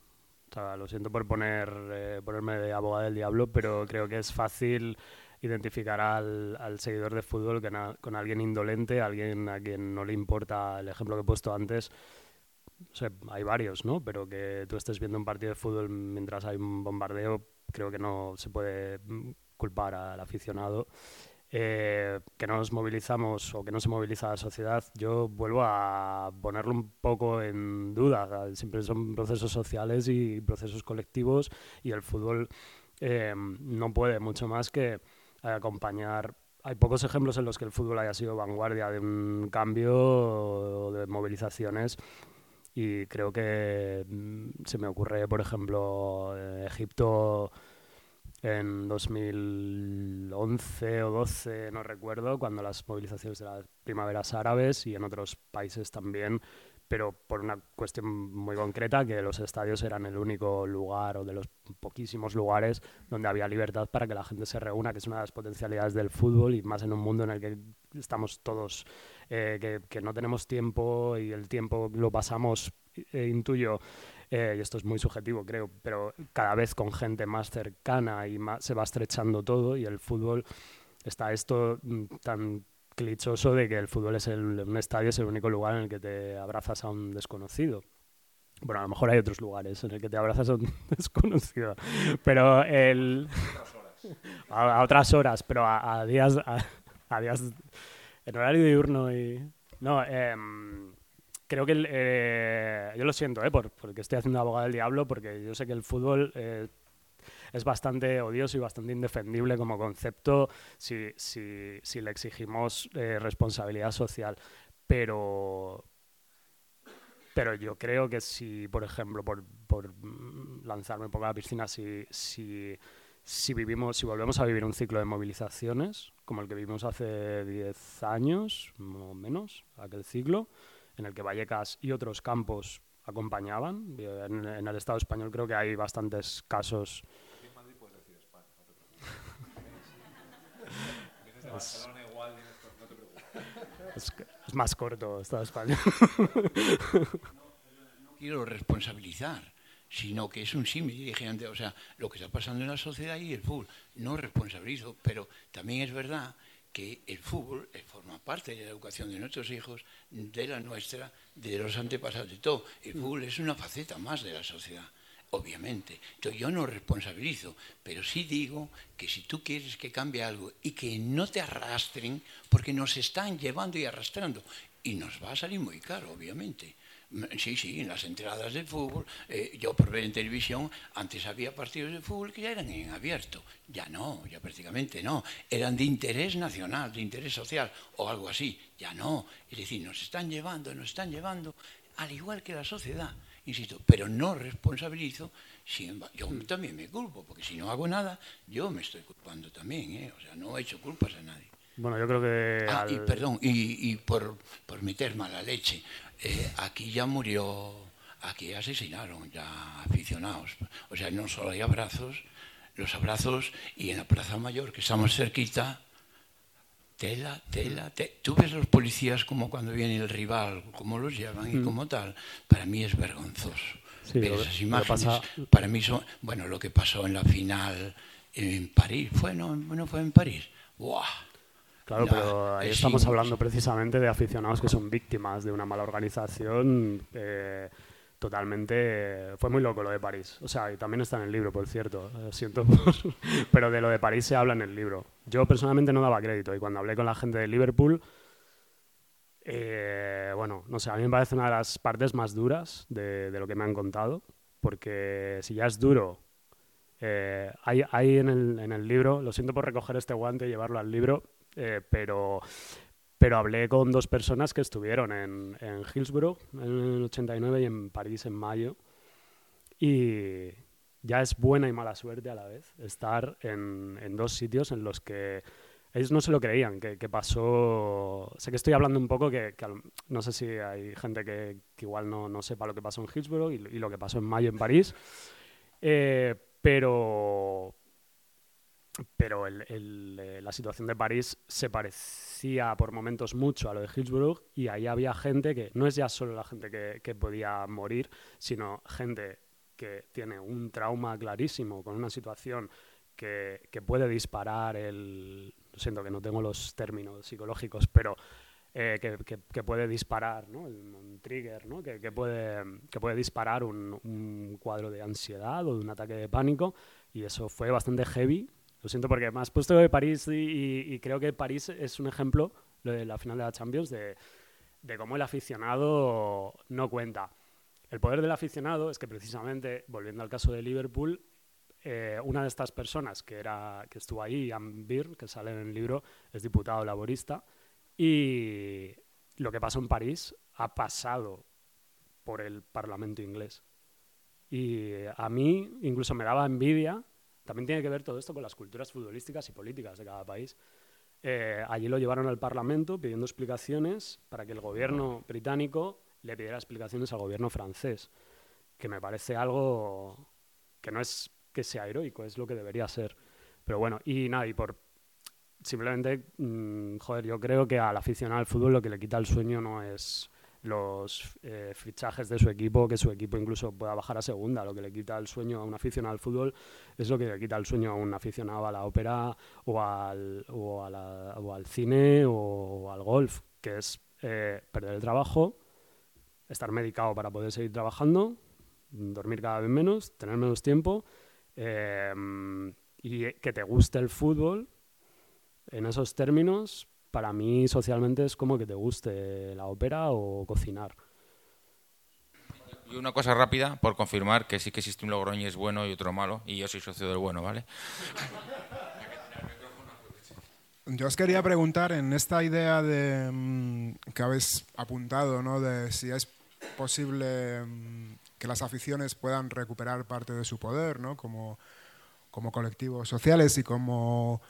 Lo siento por poner, eh, ponerme de abogado del diablo, pero creo que es fácil identificar al, al seguidor de fútbol con, alguien indolente, alguien a quien no le importa el ejemplo que he puesto antes. hay varios, ¿no? Pero que tú estés viendo un partido de fútbol mientras hay un bombardeo, creo que no se puede culpar al aficionado. Eh, que no nos movilizamos o que no se moviliza la sociedad, yo vuelvo a ponerlo un poco en duda. Siempre son procesos sociales y procesos colectivos y el fútbol eh, no puede mucho más que acompañar. Hay pocos ejemplos en los que el fútbol haya sido vanguardia de un cambio de movilizaciones y creo que mm, se me ocurre, por ejemplo, Egipto en 2011 o 12, no recuerdo, cuando las movilizaciones de las primaveras árabes y en otros países también, pero por una cuestión muy concreta, que los estadios eran el único lugar o de los poquísimos lugares donde había libertad para que la gente se reúna, que es una de las potencialidades del fútbol y más en un mundo en el que estamos todos, eh, que, no tenemos tiempo y el tiempo lo pasamos, eh, intuyo, eh, y esto es muy subjetivo creo, pero cada vez con gente más cercana y más, se va estrechando todo y el fútbol está esto mm, tan clichoso de que el fútbol es el, un estadio es el único lugar en el que te abrazas a un desconocido. Bueno, a lo mejor hay otros lugares en el que te abrazas a un desconocido, pero el a, otras horas, pero a, días a, días en horario diurno y no. Em, creo que eh, yo lo siento, eh, por, porque estoy haciendo abogado del diablo, porque yo sé que el fútbol eh, es bastante odioso y bastante indefendible como concepto si, si, si le exigimos eh, responsabilidad social. Pero, pero yo creo que si, por ejemplo, por, por lanzarme un poco a la piscina, si, si, si, vivimos, si volvemos a vivir un ciclo de movilizaciones, como el que vivimos hace 10 años, o menos, aquel ciclo, en el que Vallecas y otros campos acompañaban. En, en, el Estado español creo que hay bastantes casos es, es, más corto Estado español. No quiero responsabilizar, sino que es un símil. Dije antes, o sea, lo que está pasando en la sociedad y el fútbol. No responsabilizo, pero también es verdad que el fútbol eh, forma parte de la educación de nuestros hijos, de la nuestra, de los antepasados, de todo. El fútbol es una faceta más de la sociedad obviamente. Yo, no responsabilizo, pero sí digo que si tú quieres que cambie algo y que no te arrastren, porque nos están llevando y arrastrando, y nos va a salir muy caro, obviamente. Sí, sí, en las entradas del fútbol, eh, yo por ver en televisión, antes había partidos de fútbol que ya eran en abierto, ya no, ya prácticamente no, eran de interés nacional, de interés social o algo así, ya no. Es decir, nos están llevando, nos están llevando, al igual que la sociedad insisto, pero no responsabilizo, yo también me culpo, porque si no hago nada, yo me estoy culpando también, ¿eh? o sea, no he hecho culpas a nadie. Bueno, yo creo que... Ah, y perdón, y, por, por meter mala leche, eh, aquí ya murió, aquí asesinaron ya aficionados, o sea, no solo hay abrazos, los abrazos, y en la Plaza Mayor, que estamos cerquita, tela, tela, tela. Tú ves los policías como cuando viene el rival, cómo los llevan y mm. como tal. Para mí es vergonzoso. Sí, esas imágenes, para mí son, bueno, lo que pasó en la final en París, ¿fue? ¿No, no fue en París? ¡Buah! Claro, pero ahí estamos hablando precisamente de aficionados que son víctimas de una mala organización. Eh, totalmente. Fue muy loco lo de París. O sea, y también está en el libro, por cierto. Eh, siento, pero de lo de París se habla en el libro. Yo personalmente no daba crédito y cuando hablé con la gente de Liverpool, eh, bueno, no sé, a mí me parece una de las partes más duras de, lo que me han contado, porque si ya es duro. Eh, hay, hay en, el, en, el, libro, lo siento por recoger este guante y llevarlo al libro, pero pero hablé con dos personas que estuvieron en, en Hillsborough en el 89 y en París en mayo. Y ya es buena y mala suerte a la vez estar en, en dos sitios en los que ellos no se lo creían, que, que pasó... Sé que estoy hablando un poco que, no sé si hay gente que, que, igual no, no sepa lo que pasó en Hillsborough y, y lo que pasó en mayo en París, eh, pero, pero eh, la situación de París se parecía por momentos mucho a lo de Hillsborough y ahí había gente que no es ya solo la gente que, podía morir, sino gente que tiene un trauma clarísimo con una situación que, puede disparar el... Siento que no tengo los términos psicológicos, pero eh, que, puede disparar, ¿no? un trigger, ¿no? que, puede, que puede disparar un, un cuadro de ansiedad o de un ataque de pánico y eso fue bastante heavy lo siento porque me has puesto de París y, creo que París es un ejemplo, lo de la final de la Champions, de, cómo el aficionado no cuenta. El poder del aficionado es que precisamente, volviendo al caso de Liverpool, eh, una de estas personas que, era, que estuvo ahí, Ian que sale en el libro, es diputado laborista, y lo que pasó en París ha pasado por el Parlamento inglés. Y a mí incluso me daba envidia también tiene que ver todo esto con las culturas futbolísticas y políticas de cada país. Eh, allí lo llevaron al Parlamento pidiendo explicaciones para que el gobierno británico le pidiera explicaciones al gobierno francés, que me parece algo que no es que sea heroico, es lo que debería ser. Pero bueno, y nada, y por simplemente, mm, joder, yo creo que al aficionado al fútbol lo que le quita el sueño no es los eh, fichajes de su equipo, que su equipo incluso pueda bajar a segunda. Lo que le quita el sueño a un aficionado al fútbol es lo que le quita el sueño a un aficionado a la ópera o al, o, al cine o, al golf, que es eh, perder el trabajo, estar medicado para poder seguir trabajando, dormir cada vez menos, tener menos tiempo eh, y que te guste el fútbol en esos términos para mí socialmente es como que te guste la ópera o cocinar. Y una cosa rápida, por confirmar que sí que existe un Logroñés bueno y otro malo, y yo soy socio del bueno, ¿vale? Yo os quería preguntar en esta idea de mm, que habéis apuntado, ¿no? De si es posible mm, que las aficiones puedan recuperar parte de su poder, ¿no? Como, como colectivos sociales y como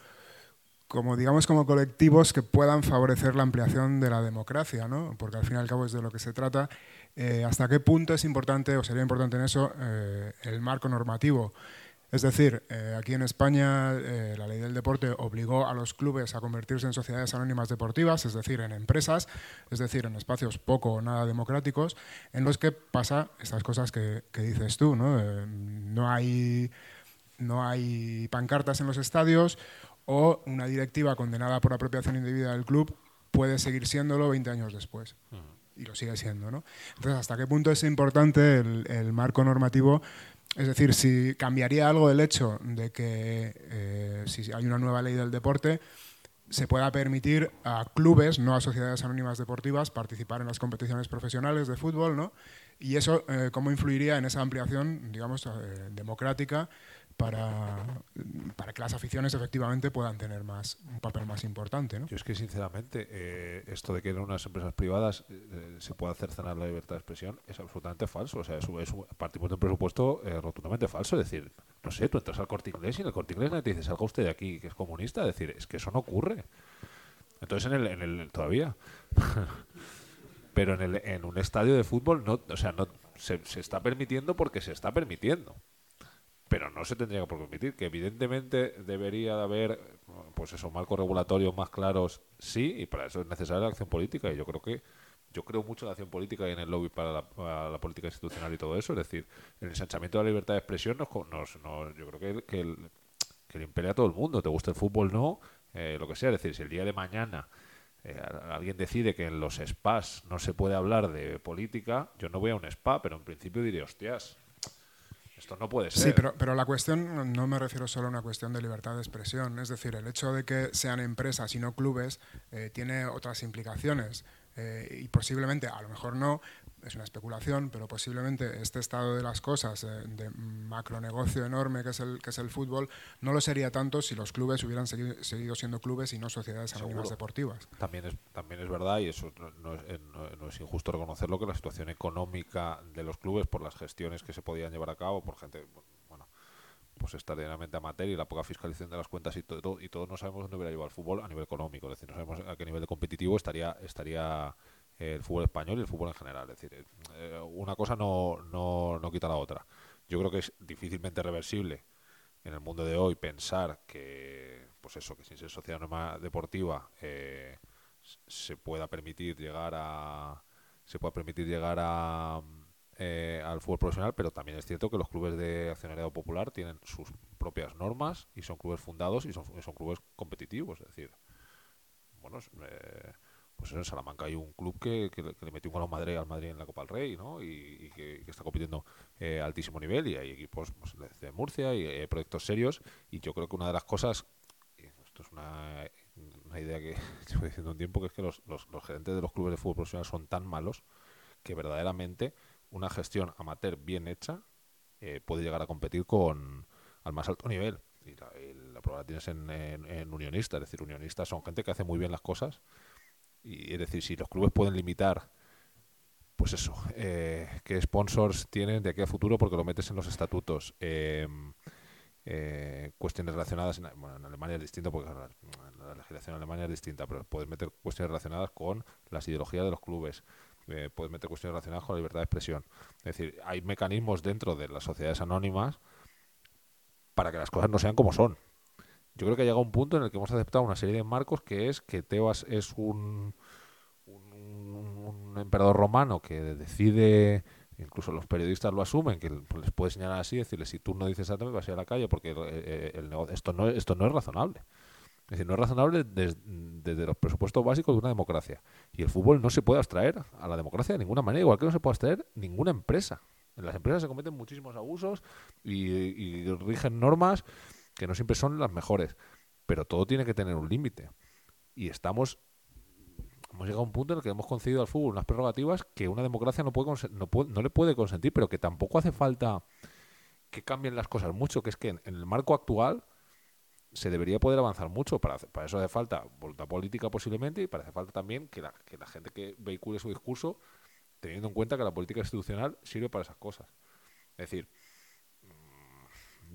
como digamos como colectivos que puedan favorecer la ampliación de la democracia, ¿no? porque al fin y al cabo es de lo que se trata. Eh, ¿Hasta qué punto es importante o sería importante en eso eh, el marco normativo? Es decir, eh, aquí en España la ley del deporte obligó a los clubes a convertirse en sociedades anónimas deportivas, es decir, en empresas, es decir, en espacios poco o nada democráticos, en los que pasa estas cosas que, que dices tú. ¿no? no, hay, no hay pancartas en los estadios o una directiva condenada por apropiación indebida del club puede seguir siéndolo 20 años después. Y lo sigue siendo. ¿no? Entonces, ¿hasta qué punto es importante el, marco normativo? Es decir, si cambiaría algo el hecho de que eh, si hay una nueva ley del deporte, se pueda permitir a clubes, no a sociedades anónimas deportivas, participar en las competiciones profesionales de fútbol, ¿no? Y eso, eh, ¿cómo influiría en esa ampliación, digamos, eh, democrática para, para que las aficiones efectivamente puedan tener más un papel más importante. ¿no? Yo es que sinceramente eh, esto de que en unas empresas privadas eh, se pueda cercenar la libertad de expresión es absolutamente falso. O sea, es, partimos de un presupuesto eh, rotundamente falso. Es decir, no sé, tú entras al corte inglés y en el corte inglés nadie te dice salga usted de aquí que es comunista. Es decir, es que eso no ocurre. Entonces en el, en el todavía. Pero en, el, en un estadio de fútbol no, o sea, no se, se está permitiendo porque se está permitiendo pero no se tendría que permitir, que evidentemente debería de haber, pues esos marcos regulatorios más claros, sí, y para eso es necesaria la acción política, y yo creo que yo creo mucho en la acción política y en el lobby para la, política institucional y todo eso, es decir, el ensanchamiento de la libertad de expresión nos, nos, yo creo que, el, que le a todo el mundo, te gusta el fútbol, no, eh, lo que sea, es decir, si el día de mañana eh, alguien decide que en los spas no se puede hablar de política, yo no voy a un spa, pero en principio diré, hostias, esto no puede ser. Sí, pero, pero la cuestión no me refiero solo a una cuestión de libertad de expresión. Es decir, el hecho de que sean empresas y no clubes eh, tiene otras implicaciones. Eh, y posiblemente, a lo mejor no, es una especulación, pero posiblemente este estado de las cosas, eh, de macronegocio enorme que es, el, que es el fútbol, no lo sería tanto si los clubes hubieran seguido, siendo clubes y no sociedades anónimas deportivas. También es, también es verdad, y eso no, es, eh, no, es, injusto reconocerlo, que la situación económica de los clubes, por las gestiones que se podían llevar a cabo, por gente, bueno, pues extraordinariamente amateur y la poca fiscalización de las cuentas y todo, y todos no sabemos dónde hubiera llevado el fútbol a nivel económico, es decir, no sabemos a qué nivel de competitivo estaría, estaría el fútbol español y el fútbol en general. Es decir, eh, una cosa no, no, no quita la otra. Yo creo que es difícilmente reversible en el mundo de hoy pensar que, pues eso, que sin ser sociedad deportiva eh, se pueda permitir llegar a se pueda permitir llegar a eh, al fútbol profesional, pero también es cierto que los clubes de accionariado popular tienen sus propias normas y son clubes fundados y son, son clubes competitivos, es decir, bueno, eh, pues en Salamanca hay un club que, le metió un gol a Madrid al Madrid en la Copa del Rey, ¿no? Y, que, está compitiendo eh, a altísimo nivel y hay equipos pues, de Murcia y hay proyectos serios y yo creo que una de las cosas, esto es una, idea que llevo diciendo un tiempo, que es que los, los, gerentes de los clubes de fútbol profesional son tan malos que verdaderamente una gestión amateur bien hecha eh, puede llegar a competir con al más alto nivel. Y la, prueba la tienes en, en, en unionistas, es decir, unionistas son gente que hace muy bien las cosas y es decir, si los clubes pueden limitar, pues eso, eh, qué sponsors tienen de aquí a futuro porque lo metes en los estatutos. Em, eh, cuestiones relacionadas, en, bueno, en Alemania es distinto porque la, legislación en Alemania es distinta, pero puedes meter cuestiones relacionadas con las ideologías de los clubes. eh, puedes meter cuestiones relacionadas con la libertad de expresión. Es decir, hay mecanismos dentro de las sociedades anónimas para que las cosas no sean como son. Yo creo que ha llegado un punto en el que hemos aceptado una serie de marcos que es que Tebas es un, un, emperador romano que decide, incluso los periodistas lo asumen, que pues, les puede señalar así, decirle si tú no dices exactamente vas a ir a la calle porque eh, el, esto, no, esto no es razonable. Es decir, no es razonable desde, los presupuestos básicos de una democracia. Y el fútbol no se puede abstraer a la democracia de ninguna manera, igual que no se puede abstraer ninguna empresa. En las empresas se cometen muchísimos abusos y, rigen normas que no siempre son las mejores. Pero todo tiene que tener un límite. Y estamos hemos llegado a un punto en el que hemos concedido al fútbol unas prerrogativas que una democracia no, puede, no, no le puede consentir, pero que tampoco hace falta que cambien las cosas mucho, que es que en el marco actual se debería poder avanzar mucho. Para, para eso hace falta voluntad política posiblemente y para hace falta también que la, que la gente que vehicule su discurso teniendo en cuenta que la política institucional sirve para esas cosas. Es decir,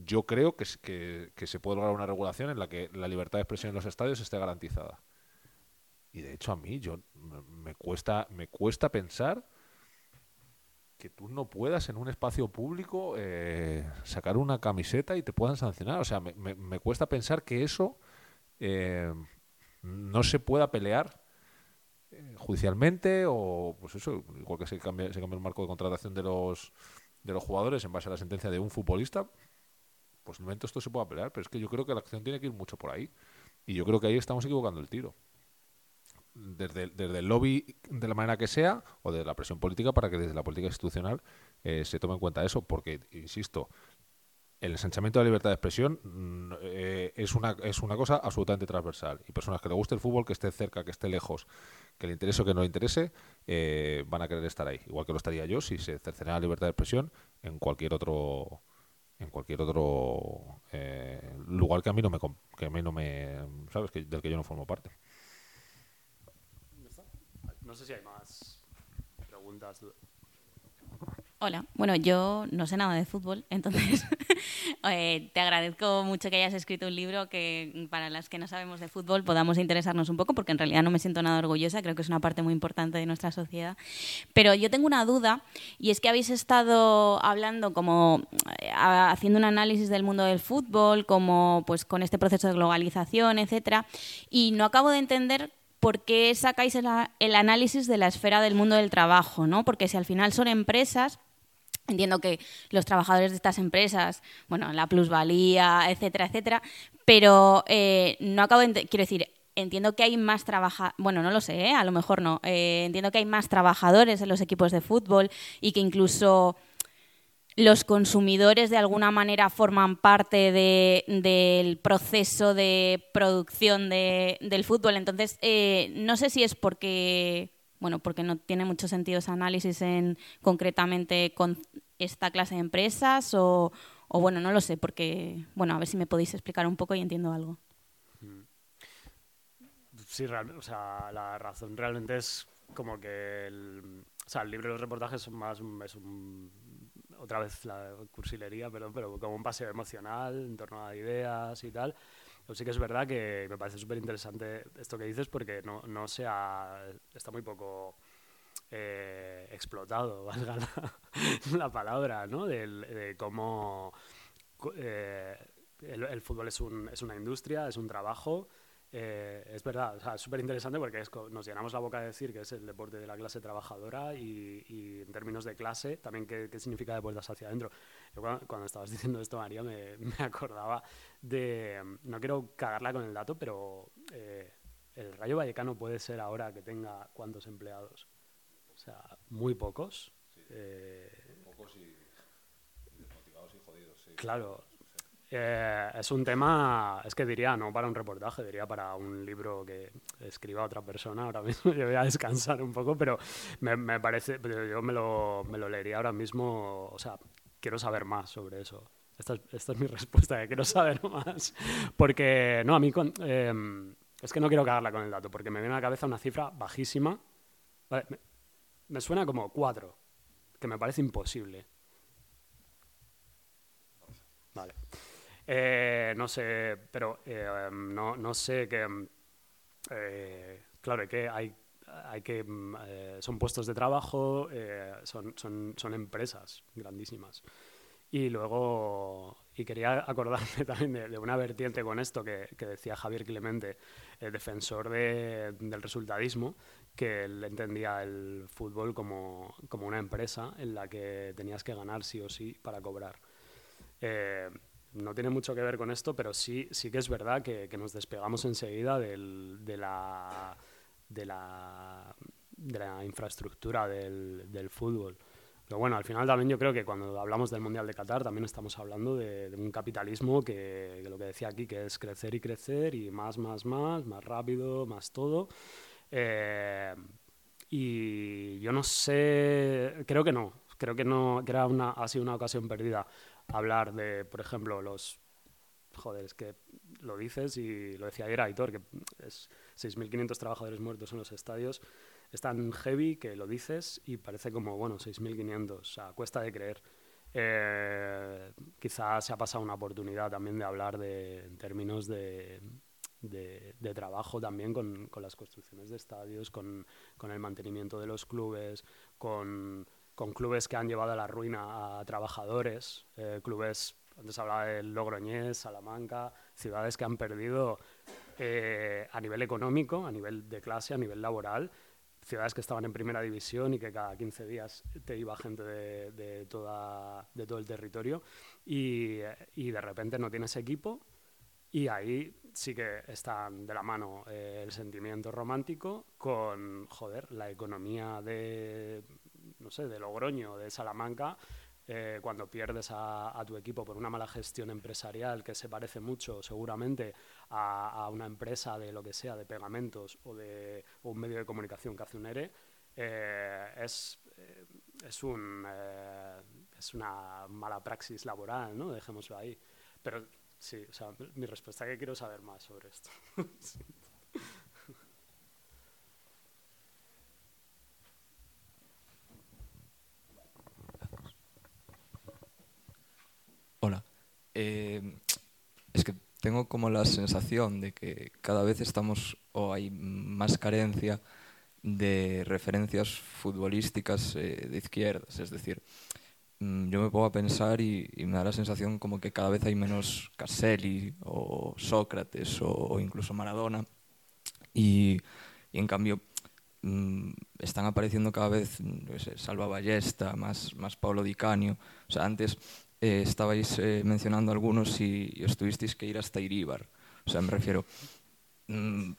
yo creo que, se puede lograr una regulación en la que la libertad de expresión en los estadios esté garantizada. Y de hecho a mí yo me cuesta me cuesta pensar que tú no puedas en un espacio público eh, sacar una camiseta y te puedan sancionar. O sea, me, me, cuesta pensar que eso eh, no se pueda pelear eh, judicialmente o pues eso, igual que se cambia, se cambia el marco de contratación de los, de los jugadores en base a la sentencia de un futbolista, posiblemente esto se pueda pelear, pero es que yo creo que la acción tiene que ir mucho por ahí. Y yo creo que ahí estamos equivocando el tiro desde, desde, el lobby de la manera que sea o de la presión política para que desde la política institucional eh, se tome en cuenta eso, porque, insisto, el ensanchamiento de la libertad de expresión mm, eh, es, una, es una cosa absolutamente transversal. Y personas que le guste el fútbol, que esté cerca, que esté lejos, que le interese o que no le interese, eh, van a querer estar ahí. Igual que lo estaría yo si se cercenara la libertad de expresión en cualquier otro en cualquier otro lugar que a mí no me que a mí no me sabes que, del que yo no formo parte. No sé si hay más preguntas. Hola, bueno, yo no sé nada de fútbol, entonces eh, te agradezco mucho que hayas escrito un libro que para las que no sabemos de fútbol podamos interesarnos un poco, porque en realidad no me siento nada orgullosa, creo que es una parte muy importante de nuestra sociedad. Pero yo tengo una duda y es que habéis estado hablando como eh, haciendo un análisis del mundo del fútbol, como pues con este proceso de globalización, etcétera, y no acabo de entender ¿por qué sacáis el, análisis de la esfera del mundo del trabajo? ¿no? Porque si al final son empresas, Entiendo que los trabajadores de estas empresas, bueno, la plusvalía, etcétera, etcétera, pero eh, no acabo de. Quiero decir, entiendo que hay más trabajadores, bueno, no lo sé, ¿eh? a lo mejor no. Eh, entiendo que hay más trabajadores en los equipos de fútbol y que incluso los consumidores de alguna manera forman parte del proceso de producción del fútbol. Entonces, no sé si es porque, bueno, porque no tiene mucho sentido ese análisis en concretamente con esta clase de empresas o, bueno, no lo sé, porque, bueno, a ver si me podéis explicar un poco y entiendo algo. Sí, o sea, la razón realmente es como que el, o sea, el libro de los reportajes son más es un otra vez la cursilería, perdón, pero como un paseo emocional en torno a ideas y tal. Pero sí que es verdad que me parece súper interesante esto que dices porque no, no se ha, está muy poco eh, explotado, valga la, palabra, ¿no? de cómo eh, el, el, fútbol es, un, es una industria, es un trabajo eh, es verdad, es súper interesante porque nos llenamos la boca de decir que es el deporte de la clase trabajadora y, en términos de clase, también qué, significa de hacia adentro. Yo cuando, estabas diciendo esto, María, me, acordaba de, no quiero cagarla con el dato, pero eh, el Rayo Vallecano puede ser ahora que tenga cuántos empleados. O sea, muy pocos. Eh, pocos y, desmotivados y jodidos. Claro, eh, es un tema, es que diría, no para un reportaje, diría para un libro que escriba otra persona. Ahora mismo yo voy a descansar un poco, pero me, me parece, yo me lo, me lo, leería ahora mismo, o sea, quiero saber más sobre eso. Esta es, mi respuesta, que quiero saber más. Porque, no, a mí, eh, es que no quiero cagarla con el dato, porque me viene a la cabeza una cifra bajísima. me, suena como cuatro, que me parece imposible. Vale. Eh, no sé, pero eh, no, no, sé qué... Eh, claro, que hay, hay que eh, son puestos de trabajo, eh, son, son, son empresas grandísimas. Y luego, y quería acordarme también de, una vertiente con esto que, decía Javier Clemente, el defensor de- del resultadismo, que él entendía el fútbol como, como una empresa en la que tenías que ganar sí o sí para cobrar. Eh, no tiene mucho que ver con esto, pero sí, sí que es verdad que, nos despegamos enseguida del- de, la, de, la, infraestructura del fútbol. Pero bueno, al final también yo creo que cuando hablamos del Mundial de Qatar también estamos hablando de, de un capitalismo que, que lo que decía aquí, que es crecer y crecer y más, más, más, más rápido, más todo. Eh, y yo no sé, creo que no, creo que no, que era una, ha sido una ocasión perdida hablar de, por ejemplo, los joder, es que lo dices y lo decía ayer Aitor, que es 6.500 trabajadores muertos en los estadios, es tan heavy que lo dices y parece como, bueno, 6.500, o sea, cuesta de creer. Eh, quizás se ha pasado una oportunidad también de hablar de, en términos de, de, de trabajo también con, las construcciones de estadios, con, el mantenimiento de los clubes, con, clubes que han llevado a la ruina a trabajadores, eh, clubes, antes hablaba del Logroñés, Salamanca, ciudades que han perdido eh, a nivel económico, a nivel de clase, a nivel laboral, ciudades que estaban en primera división y que cada 15 días te iba gente de, de toda, de todo el territorio. Y, de repente no tienes equipo y ahí sí que están de la mano eh, el sentimiento romántico con, joder, la economía de, no sé, de Logroño, de Salamanca, eh, cuando pierdes a tu equipo por una mala gestión empresarial que se parece mucho seguramente a, una empresa de lo que sea, de pegamentos o de un medio de comunicación que hace un ERE, eh, es, eh, es, un, eh, es una mala praxis laboral, ¿no? Dejémoslo ahí. Pero sí, o sea, mi respuesta es que quiero saber más sobre esto. Hola. Tengo como la sensación de que cada vez estamos o hay más carencia de referencias futbolísticas eh, de izquierdas. Es decir, mm, yo me pongo a pensar y, me da la sensación como que cada vez hay menos Caselli o Sócrates o, incluso Maradona. Y, en cambio mm, están apareciendo cada vez qué sé, Salva Ballesta, más, más Pablo Di Canio. O sea, antes eh, estabais eh, mencionando algunos y, y os tuvisteis que ir hasta Iríbar. O sea, me refiero, mm,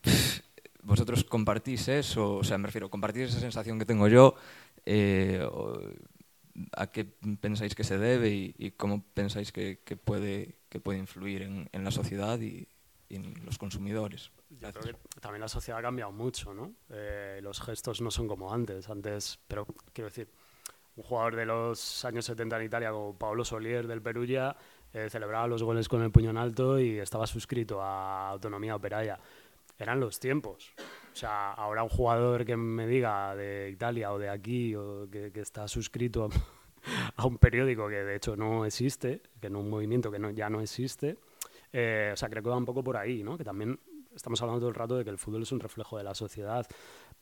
vosotros compartís eso, o sea, me refiero, compartís esa sensación que tengo yo, eh, o, a qué pensáis que se debe y, y cómo pensáis que, que puede, que puede influir en, en la sociedad y, y en los consumidores. Yo creo que también la sociedad ha cambiado mucho, ¿no? Eh, los gestos no son como antes. Antes, pero quiero decir, un jugador de los años 70 en Italia como Paolo Solier del Perugia eh, celebraba los goles con el puño en alto y estaba suscrito a Autonomía Operaia. Eran los tiempos. O sea, ahora un jugador que me diga de Italia o de aquí o que, que está suscrito a un periódico que de hecho no existe, que no un movimiento que no, ya no existe, eh, o sea, creo que va un poco por ahí, ¿no? Que también estamos hablando todo el rato de que el fútbol es un reflejo de la sociedad.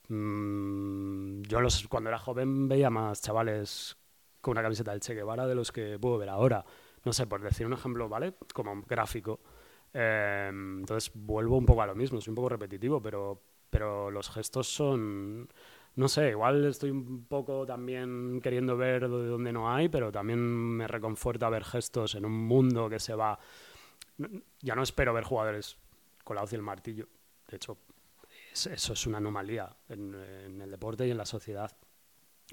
Mm, yo los, cuando era joven veía más chavales con una camiseta del Che Guevara de los que puedo ver ahora. No sé, por decir un ejemplo, ¿vale? Como gráfico. Eh, entonces vuelvo un poco a lo mismo, soy un poco repetitivo, pero, pero los gestos son... No sé, igual estoy un poco también queriendo ver de donde no hay, pero también me reconforta ver gestos en un mundo que se va... Ya no espero ver jugadores con la hoz y el martillo. De hecho, eso es una anomalía en, el deporte y en la sociedad.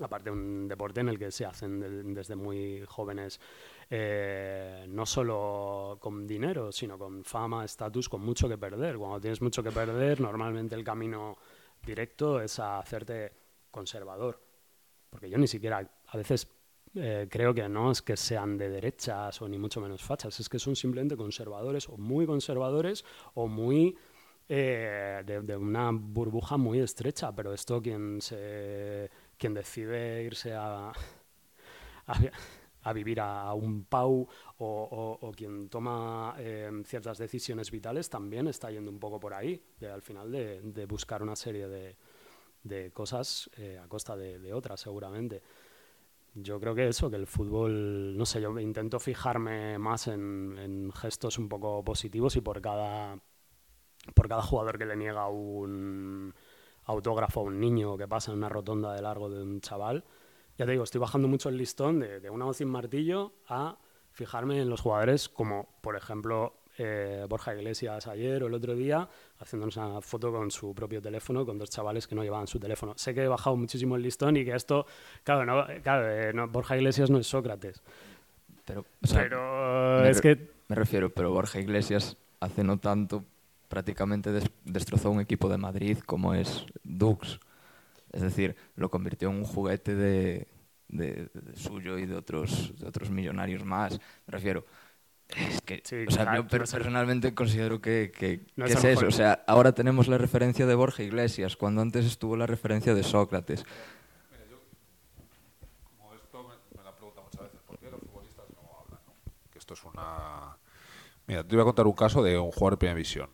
Aparte, un deporte en el que se hacen de- desde muy jóvenes, eh, no solo con dinero, sino con fama, estatus, con mucho que perder. Cuando tienes mucho que perder, normalmente el camino directo es a hacerte conservador. Porque yo ni siquiera, a veces eh, creo que no es que sean de derechas o ni mucho menos fachas, es que son simplemente conservadores o muy conservadores o muy eh, de, de una burbuja muy estrecha. Pero esto quien se quien decide irse a, a, a vivir a un PAU o, o- o quien toma eh, ciertas decisiones vitales también está yendo un poco por ahí, de, al final de, de buscar una serie de, de cosas eh, a costa de, de otras, seguramente. Yo creo que eso, que el fútbol, no sé, yo intento fijarme más en, en gestos un poco positivos y por cada, por cada jugador que le niega un autógrafo a un niño que pasa en una rotonda de largo de un chaval, ya te digo, estoy bajando mucho el listón de, de una voz sin martillo a fijarme en los jugadores como, por ejemplo, eh, Borja Iglesias ayer o el otro día, haciéndonos una foto con su propio teléfono, con dos chavales que no llevaban su teléfono. Sé que he bajado muchísimo el listón y que esto, claro, no, claro eh, no, Borja Iglesias no es Sócrates. Pero, o sea, Pero es que Me refiero, pero Borja Iglesias hace no tanto prácticamente des- destrozó un equipo de Madrid como es Dux. Es decir, lo convirtió en un juguete de, de- de suyo y de otros, de otros millonarios más. Me refiero, es que Sí, o sea, claro, yo per- personalmente considero que, que- No que es eso. mejor. O sea, ahora tenemos la referencia de Borja Iglesias, cuando antes estuvo la referencia de Sócrates. Como esto me, me lo han preguntado muchas veces, ¿por qué los futbolistas no hablan? no? Que esto es una... Mira, te voy a contar un caso de un jugador de primera división.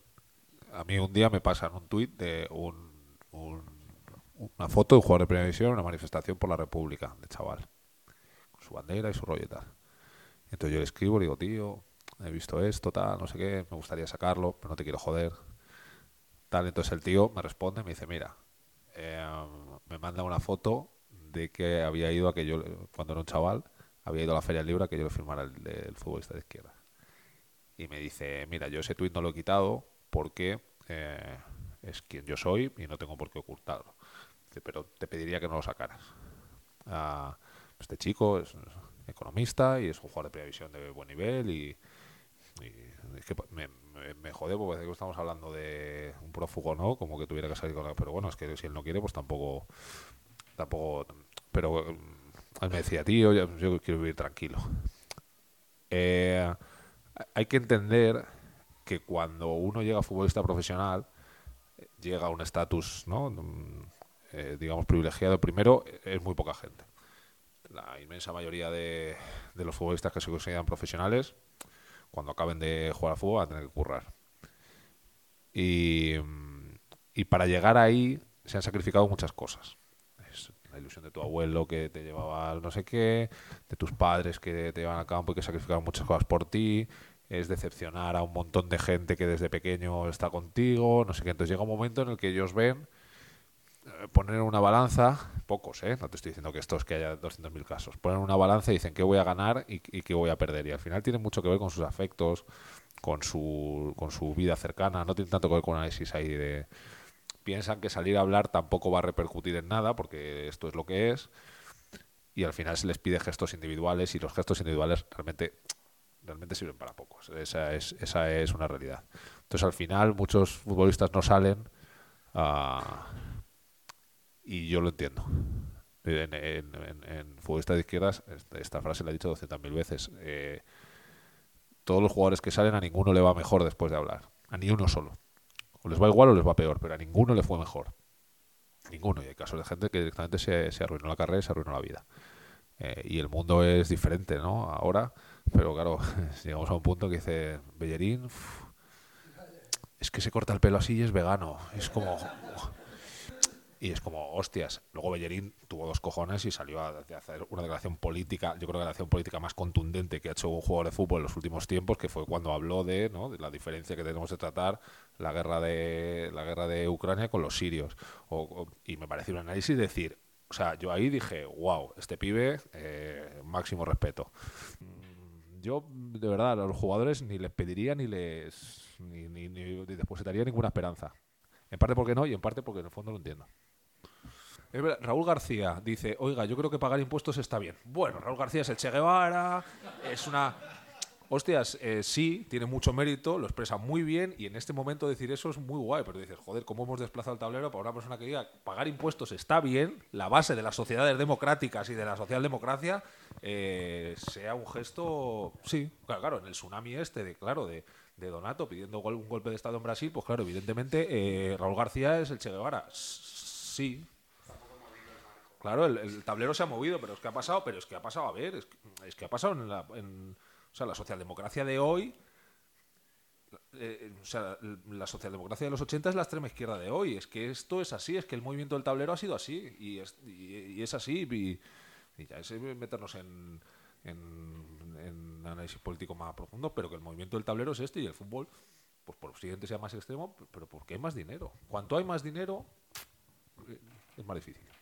A mí un día me pasan un tuit de un, un- una foto de un jugador de primera división en una manifestación por la República, de chaval. Con su bandera y su rollo tal. Entonces yo le escribo, le digo, tío, he visto esto, tal, no sé qué, me gustaría sacarlo, pero no te quiero joder. Tal, entonces el tío me responde me dice, mira, eh, me manda una foto de que había ido a que yo, cuando era un chaval, había ido a la Feria del Libro a que yo le firmara el, el futbolista de izquierda. Y me dice, mira, yo este tuit no lo he quitado porque eh, es quien yo soy y no tengo por qué ocultarlo. Pero te pediría que no lo sacaras. Ah, este chico es economista y es un jugador de primera división de buen nivel y, es que me, me, me jode porque estamos hablando de un prófugo, ¿no? Como que tuviera que salir con la... Pero bueno, es que si él no quiere, pues tampoco... tampoco pero mm, él me decía, tío, yo, yo quiero vivir tranquilo. Eh, hay que entender que cuando uno llega a futbolista profesional, llega a un estatus, eh, digamos, privilegiado. Primero, es muy poca gente. La inmensa mayoría de, los futbolistas que se consideran profesionales, cuando acaben de jugar al fútbol, van a tener que currar. Y, y para llegar ahí se han sacrificado muchas cosas. La ilusión de tu abuelo que te llevaba no sé qué, de tus padres que te llevan al campo y que sacrificaron muchas cosas por ti, es decepcionar a un montón de gente que desde pequeño está contigo, no sé qué. Entonces llega un momento en el que ellos ven eh, poner una balanza, pocos, ¿eh? no te estoy diciendo que estos que haya 200.000 casos, ponen una balanza y dicen qué voy a ganar y, y qué voy a perder. Y al final tiene mucho que ver con sus afectos, con su, con su vida cercana, no tiene tanto que ver con análisis ahí de... Piensan que salir a hablar tampoco va a repercutir en nada porque esto es lo que es y al final se les pide gestos individuales y los gestos individuales realmente realmente sirven para pocos. Esa es, esa es una realidad. Entonces al final muchos futbolistas no salen ah, y yo lo entiendo. En, en, futbolistas de izquierdas, esta- esta frase la he dicho 200.000 veces. eh, todos los jugadores que salen a ninguno le va mejor después de hablar. A ni uno solo. O les va igual o les va peor, pero a ninguno le fue mejor. Ninguno. Y hay casos de gente que directamente se, se arruinó la carrera y se arruinó la vida. Eh, y el mundo es diferente, ¿no? Ahora, pero claro, llegamos a un punto que dice Bellerín, es que se corta el pelo así y es vegano. Es como... Y es como, hostias. Luego Bellerín tuvo dos cojones y salió a hacer una declaración política, yo creo que la declaración política más contundente que ha hecho un jugador de fútbol en los últimos tiempos, que fue cuando habló de, ¿no? de la diferencia que tenemos de tratar la guerra de la guerra de Ucrania con los sirios. O- y me pareció un análisis decir, o sea, yo ahí dije, wow, este pibe, eh, máximo respeto. Yo, de verdad, a los jugadores ni les pediría ni les ni, ni, depositaría ninguna esperanza. En parte porque no y en parte porque en el fondo lo entiendo. Raúl García dice, oiga, yo creo que pagar impuestos está bien. Bueno, Raúl García es el Che Guevara, es una... Hostias, eh, sí, tiene mucho mérito, lo expresa muy bien y en este momento decir eso es muy guay, pero dices, joder, ¿cómo hemos desplazado el tablero para una persona que diga pagar impuestos está bien, la base de las sociedades democráticas y de la socialdemocracia eh, sea un gesto, sí, claro, claro, en el tsunami este, de claro, de, de Donato pidiendo un golpe de Estado en Brasil, pues claro, evidentemente eh, Raúl García es el Che Guevara, sí, Claro, el, el tablero se ha movido, pero es que ha pasado, pero es que ha pasado, a ver, es que, es que ha pasado en la, en- o sea, la socialdemocracia de hoy, eh, o sea, la socialdemocracia de los 80 es la extrema izquierda de hoy. Es que esto es así, es que el movimiento del tablero ha sido así y es, así. Y, ya es meternos en, análisis político más profundo, pero que el movimiento del tablero es este y el fútbol, pues por siguiente sea más extremo, pero porque hay más dinero. Cuanto hay más dinero, eh, es más difícil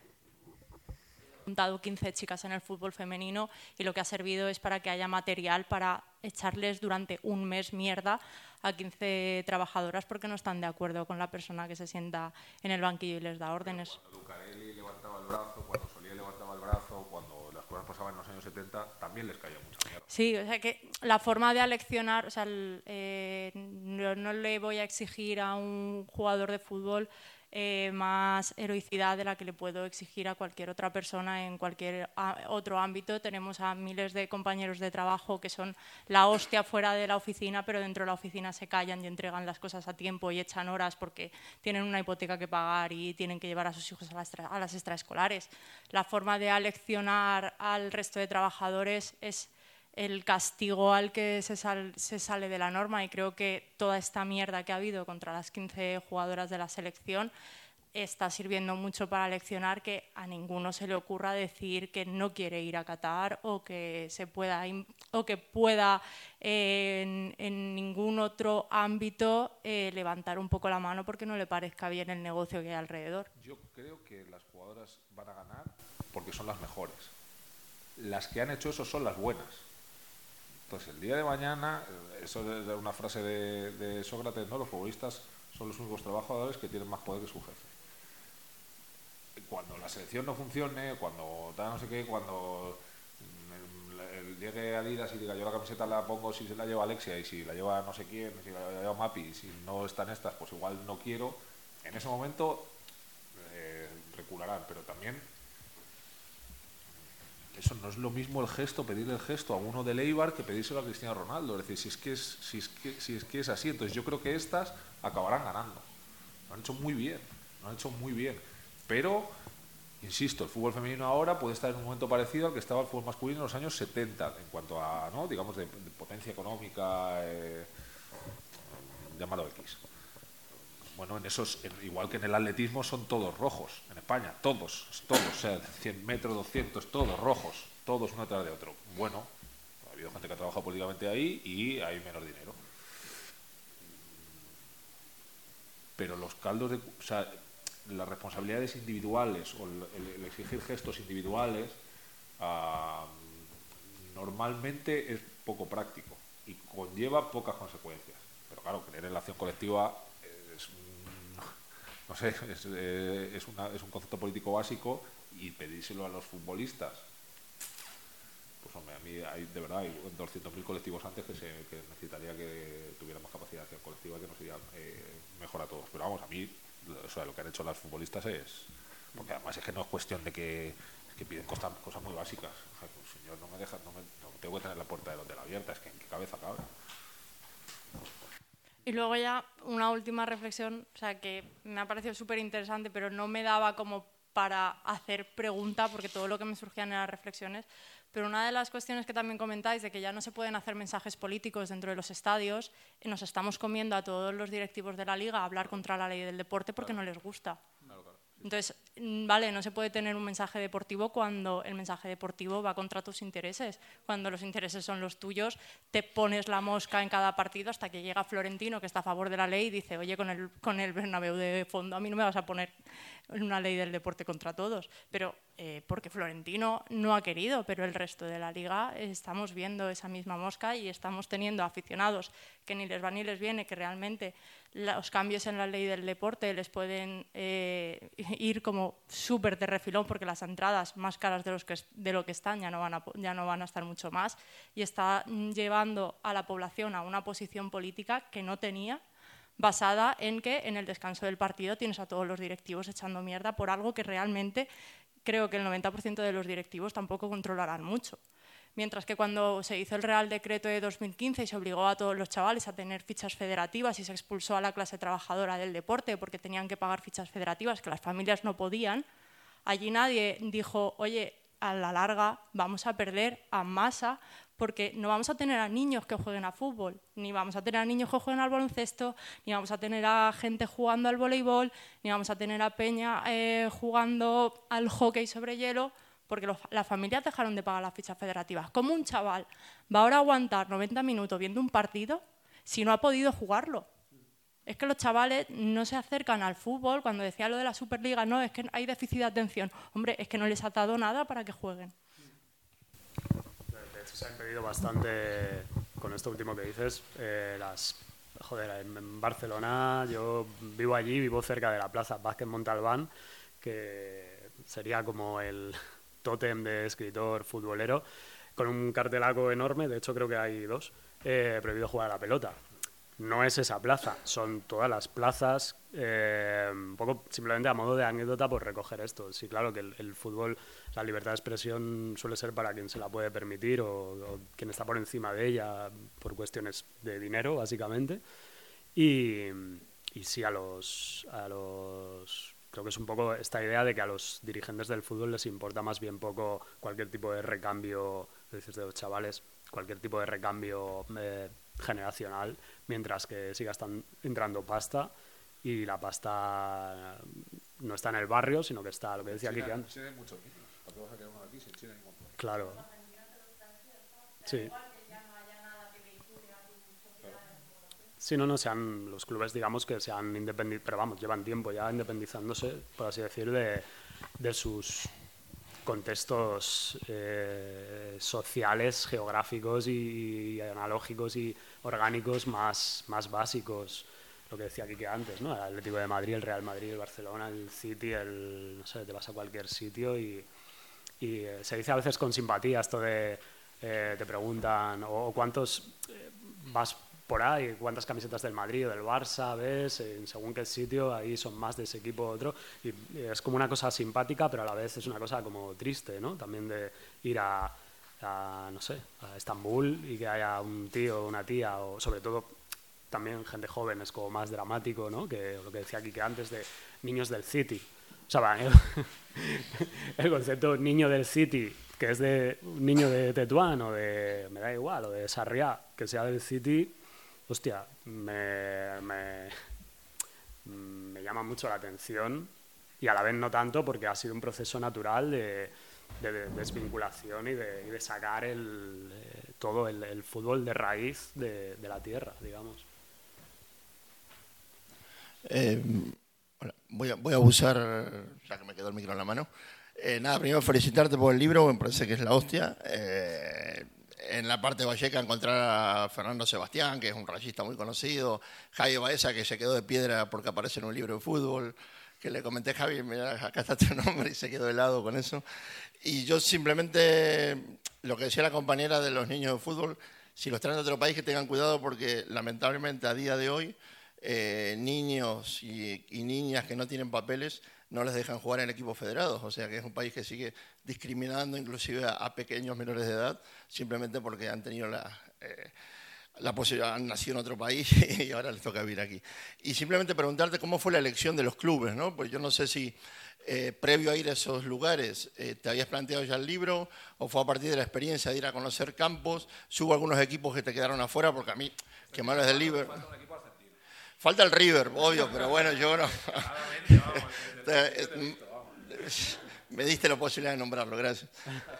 juntado 15 chicas en el fútbol femenino y lo que ha servido es para que haya material para echarles durante un mes mierda a 15 trabajadoras porque no están de acuerdo con la persona que se sienta en el banquillo y les da órdenes. Cuando Lucarelli levantaba el brazo, cuando Solía levantaba el brazo, cuando las cosas pasaban en los años 70, también les caía mucha mierda. Sí, o sea que la forma de aleccionar, o sea, eh, no le voy a exigir a un jugador de fútbol eh, más heroicidad de la que le puedo exigir a cualquier otra persona en cualquier otro ámbito. Tenemos a miles de compañeros de trabajo que son la hostia fuera de la oficina, pero dentro de la oficina se callan y entregan las cosas a tiempo y echan horas porque tienen una hipoteca que pagar y tienen que llevar a sus hijos a las, a las extraescolares. La forma de aleccionar al resto de trabajadores es el castigo al que se, se, sale de la norma y creo que toda esta mierda que ha habido contra las 15 jugadoras de la selección está sirviendo mucho para leccionar que a ninguno se le ocurra decir que no quiere ir a Qatar o que se pueda o que pueda en, ningún otro ámbito eh, levantar un poco la mano porque no le parezca bien el negocio que hay alrededor. Yo creo que las jugadoras van a ganar porque son las mejores. Las que han hecho eso son las buenas pues el día de mañana, eso es una frase de, Sócrates, ¿no? Los futbolistas son los únicos trabajadores que tienen más poder que su jefe. Cuando la selección no funcione, cuando no sé qué, cuando llegue Adidas y diga yo la camiseta la pongo si se la lleva Alexia y si la lleva no sé quién, si la lleva Mapi, si no están estas, pues igual no quiero. En ese momento eh, recularán, pero también eso no es lo mismo el gesto, pedirle el gesto a uno de Leibar que pedírselo a Cristiano Ronaldo. Es decir, si es que es, si es, que, si es, que es así, entonces yo creo que estas acabarán ganando. Lo han hecho muy bien, lo han hecho muy bien. Pero, insisto, el fútbol femenino ahora puede estar en un momento parecido al que estaba el fútbol masculino en los años 70, en cuanto a, ¿no? digamos, de, potencia económica, eh, llámalo X. Bueno, en esos, igual que en el atletismo, son todos rojos en España, todos, todos, o sea, 100 metros, 200, todos rojos, todos uno tras de otro. Bueno, ha habido gente que ha trabajado políticamente ahí y hay menos dinero. Pero los caldos de. O sea, las responsabilidades individuales o el, exigir gestos individuales normalmente es poco práctico y conlleva pocas consecuencias. Pero claro, creer en la acción colectiva no sé, es, eh, es, una, es un concepto político básico y pedírselo a los futbolistas. Pues hombre, a mí de verdad hay 200.000 colectivos antes que, se, que necesitaría que tuviéramos capacidad de colectiva que nos iría eh, mejor a todos. Pero vamos, a mí o sea, lo que han hecho los futbolistas es... Porque además es que no es cuestión de que, que piden cosas, cosas muy básicas. Pues, señor, no me deja, no, me, no tengo que tener la puerta del hotel abierta, es que en qué cabeza cabe. Y luego ya una última reflexión, o sea, que me ha parecido súper interesante, pero no me daba como para hacer pregunta, porque todo lo que me surgían eran reflexiones. Pero una de las cuestiones que también comentáis, de que ya no se pueden hacer mensajes políticos dentro de los estadios, nos estamos comiendo a todos los directivos de la liga a hablar contra la ley del deporte porque no les gusta. Entonces, mm, vale, no se puede tener un mensaje deportivo cuando el mensaje deportivo va contra tus intereses. Cuando los intereses son los tuyos, te pones la mosca en cada partido hasta que llega Florentino, que está a favor de la ley, y dice, oye, con el, con el Bernabéu de fondo a mí no me vas a poner una ley del deporte contra todos. Pero eh, porque Florentino no ha querido, pero el resto de la liga estamos viendo esa misma mosca y estamos teniendo aficionados que ni les va ni les viene, que realmente los cambios en la ley del deporte les pueden eh, ir como súper de refilón porque las entradas más caras de, los que, de lo que están ya no, van a, ya no van a estar mucho más y está llevando a la población a una posición política que no tenía basada en que en el descanso del partido tienes a todos los directivos echando mierda por algo que realmente creo que el 90% de los directivos tampoco controlarán mucho. Mientras que cuando se hizo el Real Decreto de 2015 y se obligó a todos los chavales a tener fichas federativas y se expulsó a la clase trabajadora del deporte porque tenían que pagar fichas federativas que las familias no podían, allí nadie dijo, oye, a la larga vamos a perder a masa porque no vamos a tener a niños que jueguen a fútbol, ni vamos a tener a niños que jueguen al baloncesto, ni vamos a tener a gente jugando al voleibol, ni vamos a tener a Peña eh, jugando al hockey sobre hielo, porque las familias dejaron de pagar las fichas federativas. ¿Cómo un chaval va ahora a aguantar 90 minutos viendo un partido si no ha podido jugarlo? Es que los chavales no se acercan al fútbol. Cuando decía lo de la Superliga, no, es que hay déficit de atención. Hombre, es que no les ha dado nada para que jueguen. Se ha impedido bastante, con esto último que dices, eh, las... Joder, en Barcelona yo vivo allí, vivo cerca de la Plaza Vázquez Montalbán, que sería como el tótem de escritor futbolero, con un cartelaco enorme, de hecho creo que hay dos, eh, prohibido jugar a la pelota. No es esa plaza, son todas las plazas, eh, un poco simplemente a modo de anécdota por recoger esto. Sí, claro que el, fútbol, la libertad de expresión suele ser para quien se la puede permitir o, o quien está por encima de ella por cuestiones de dinero, básicamente. Y, y sí, a los, a los. Creo que es un poco esta idea de que a los dirigentes del fútbol les importa más bien poco cualquier tipo de recambio, dices de los chavales, cualquier tipo de recambio eh, generacional, mientras que siga estan- entrando pasta y la pasta no está en el barrio, sino que está, lo que decía hay muchos niños. ¿Para qué vas a querer uno aquí si en Chile hay un montón? Claro. Sí. Sí, no, no, se han, los clubes, digamos que se han independizado, pero vamos, llevan tiempo ya independizándose, por así decir, de, de sus contextos eh, sociales, geográficos y, y analógicos y orgánicos más, más básicos. Lo que decía Kike antes, ¿no? El Atlético de Madrid, el Real Madrid, el Barcelona, el City, el, no sé, te vas a cualquier sitio y, y eh, se dice a veces con simpatía esto de, eh, te preguntan, o, cuántos eh, vas por ahí, cuántas camisetas del Madrid o del Barça ves, en según qué sitio, ahí son más de ese equipo u otro. Y eh, es como una cosa simpática, pero a la vez es una cosa como triste, ¿no? También de ir a, a, no sé, a Estambul y que haya un tío o una tía, o sobre todo también gente joven, es como más dramático, ¿no? Que lo que decía Kike antes de niños del City. O sea, va, el, el concepto niño del City, que es de un niño de Tetuán o de, me da igual, o de Sarriá, que sea del City, hostia, me, me, me llama mucho la atención y a la vez no tanto porque ha sido un proceso natural de, de- de desvinculación y de, y de sacar el, eh, todo el, el fútbol de raíz de, de la tierra, digamos. Eh, hola, voy, a, voy a abusar, ya que me quedó el micro en la mano. Eh, nada, primero felicitarte por el libro, me parece que es la hostia. Eh, en la parte de Valleca encontrar a Fernando Sebastián, que es un rayista muy conocido, Javi Baeza, que se quedó de piedra porque aparece en un libro de fútbol, que le comenté, Javi, mira, acá está tu nombre, y se quedó helado con eso. Y yo simplemente, lo que decía la compañera de los niños de fútbol, si los traen de otro país, que tengan cuidado porque lamentablemente a día de hoy eh, niños y, niñas que no tienen papeles no les dejan jugar en equipos federados. O sea que es un país que sigue discriminando inclusive a, a pequeños menores de edad simplemente porque han tenido la, eh, la posibilidad, han nacido en otro país y ahora les toca vivir aquí. Y simplemente preguntarte cómo fue la elección de los clubes, ¿no? Pues yo no sé si eh, previo a ir a esos lugares eh, te habías planteado ya el libro o fue a partir de la experiencia de ir a conocer campos. Si hubo algunos equipos que te quedaron afuera, porque a mí, que me hablas del Liver. Falta el River, obvio, pero bueno, yo no. me diste la posibilidad de nombrarlo, gracias.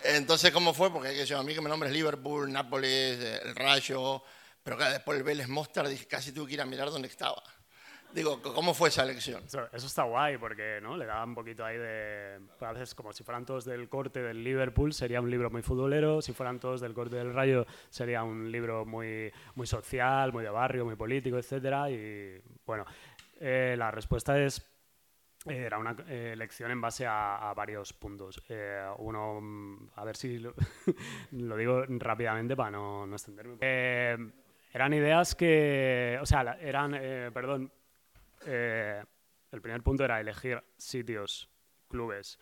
Entonces, ¿cómo fue? Porque a mí que me nombres Liverpool, Nápoles, eh, el Rayo, pero claro, después el Vélez Mostar, dije, casi tuve que ir a mirar dónde estaba. Digo, ¿cómo fue esa elección? Eso, eso está guay porque ¿no? le daba un poquito ahí de... a veces como si fueran todos del corte del Liverpool sería un libro muy futbolero, si fueran todos del corte del Rayo sería un libro muy, muy social, muy de barrio, muy político, etcétera Y bueno, eh, la respuesta es... Era una eh, elección en base a, a varios puntos. Eh, uno, mm, a ver si lo, lo digo rápidamente para no, no extenderme. Eh, eran ideas que, o sea, eran, eh, perdón, eh, el primer punto era elegir sitios, clubes,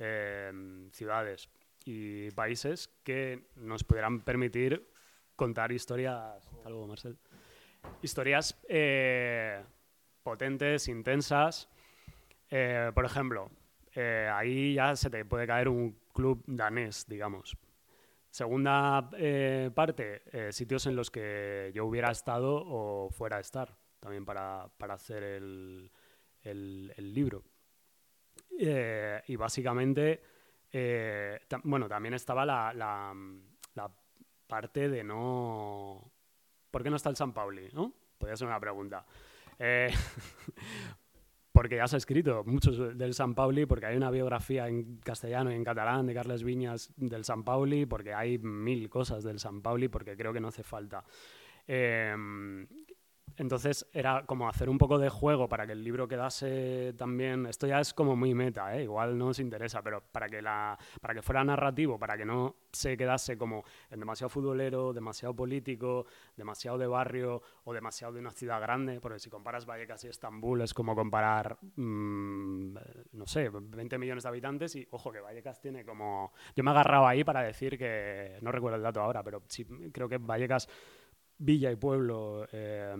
eh, ciudades y países que nos pudieran permitir contar historias. luego, Marcel. Historias potentes, intensas. Por ejemplo, ahí ya se te puede caer un club danés, digamos. Segunda eh, parte, eh, sitios en los que yo hubiera estado o fuera a estar, también para, para hacer el, el- libro. Eh, y básicamente, bueno, también estaba la, la- la parte de no... ¿Por qué no está el San Pauli? ¿no? Podría ser una pregunta. Porque ya se ha escrito mucho del San Pauli, porque hay una biografía en castellano y en catalán de Carles Viñas del San Pauli, porque hay mil cosas del San Pauli, porque creo que no hace falta. Eh, entonces era como hacer un poco de juego para que el libro quedase también. Esto ya es como muy meta, ¿eh? igual no os interesa, pero para que, la, para que fuera narrativo, para que no se quedase como en demasiado futbolero, demasiado político, demasiado de barrio o demasiado de una ciudad grande, porque si comparas Vallecas y Estambul es como comparar, mm, no sé, 20 millones de habitantes y ojo que Vallecas tiene como. Yo me agarraba ahí para decir que. No recuerdo el dato ahora, pero sí, creo que Vallecas Villa y pueblo, eh,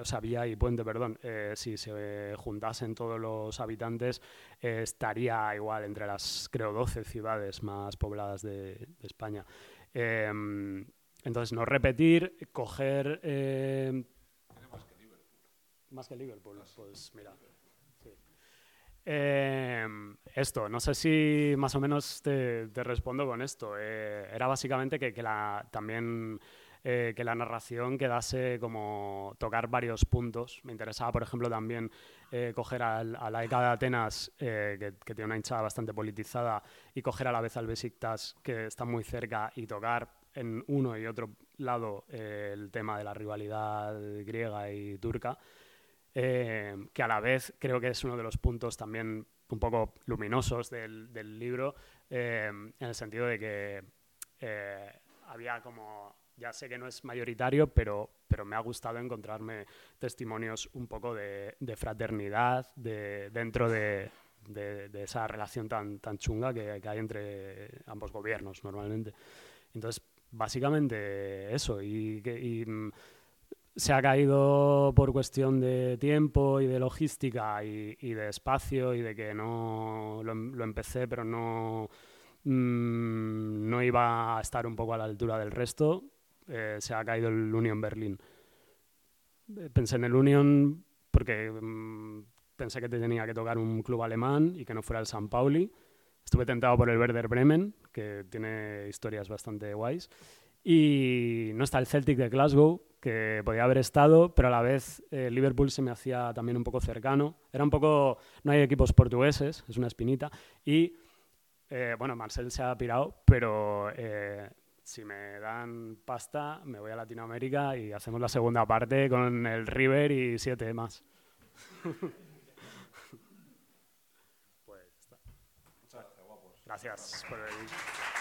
o sea, Villa y puente, perdón, eh, si se juntasen todos los habitantes, eh, estaría igual entre las, creo, 12 ciudades más pobladas de, España. Eh, entonces, no repetir, coger... eh, más que Liverpool, pues mira. esto, no sé si más o menos te, respondo con esto. Era básicamente que, que la, también eh, que la narración quedase como tocar varios puntos. Me interesaba, por ejemplo, también eh, coger al- a la ECA de Atenas, eh, que, que tiene una hinchada bastante politizada, y coger a la vez al Besiktas, que está muy cerca, y tocar en uno y otro lado eh, el tema de la rivalidad griega y turca eh, que a la vez creo que es uno de los puntos también un poco luminosos del, del libro, eh, en el sentido de que eh, había como, ya sé que no es mayoritario, pero, pero me ha gustado encontrarme testimonios un poco de, de fraternidad de, dentro de, esa relación tan, chunga que, hay entre ambos gobiernos normalmente. Entonces, básicamente eso, y, mm, se ha caído por cuestión de tiempo y de logística y, de espacio y de que no lo, lo empecé pero no mm, no iba a estar un poco a la altura del resto eh, se ha caído el Union Berlin Eh, pensé en el Union porque mm, pensé que te tenía que tocar un club alemán y que no fuera el San Pauli estuve tentado por el Werder Bremen que tiene historias bastante guays y no está el Celtic de Glasgow, que podía haber estado, pero a la vez eh, Liverpool se me hacía también un poco cercano. Era un poco. No hay equipos portugueses, es una espinita. Y eh, bueno, Marcel se ha pirado, pero si me dan pasta, me voy a Latinoamérica y hacemos la segunda parte con el River y siete más. pues está. Gracias por el.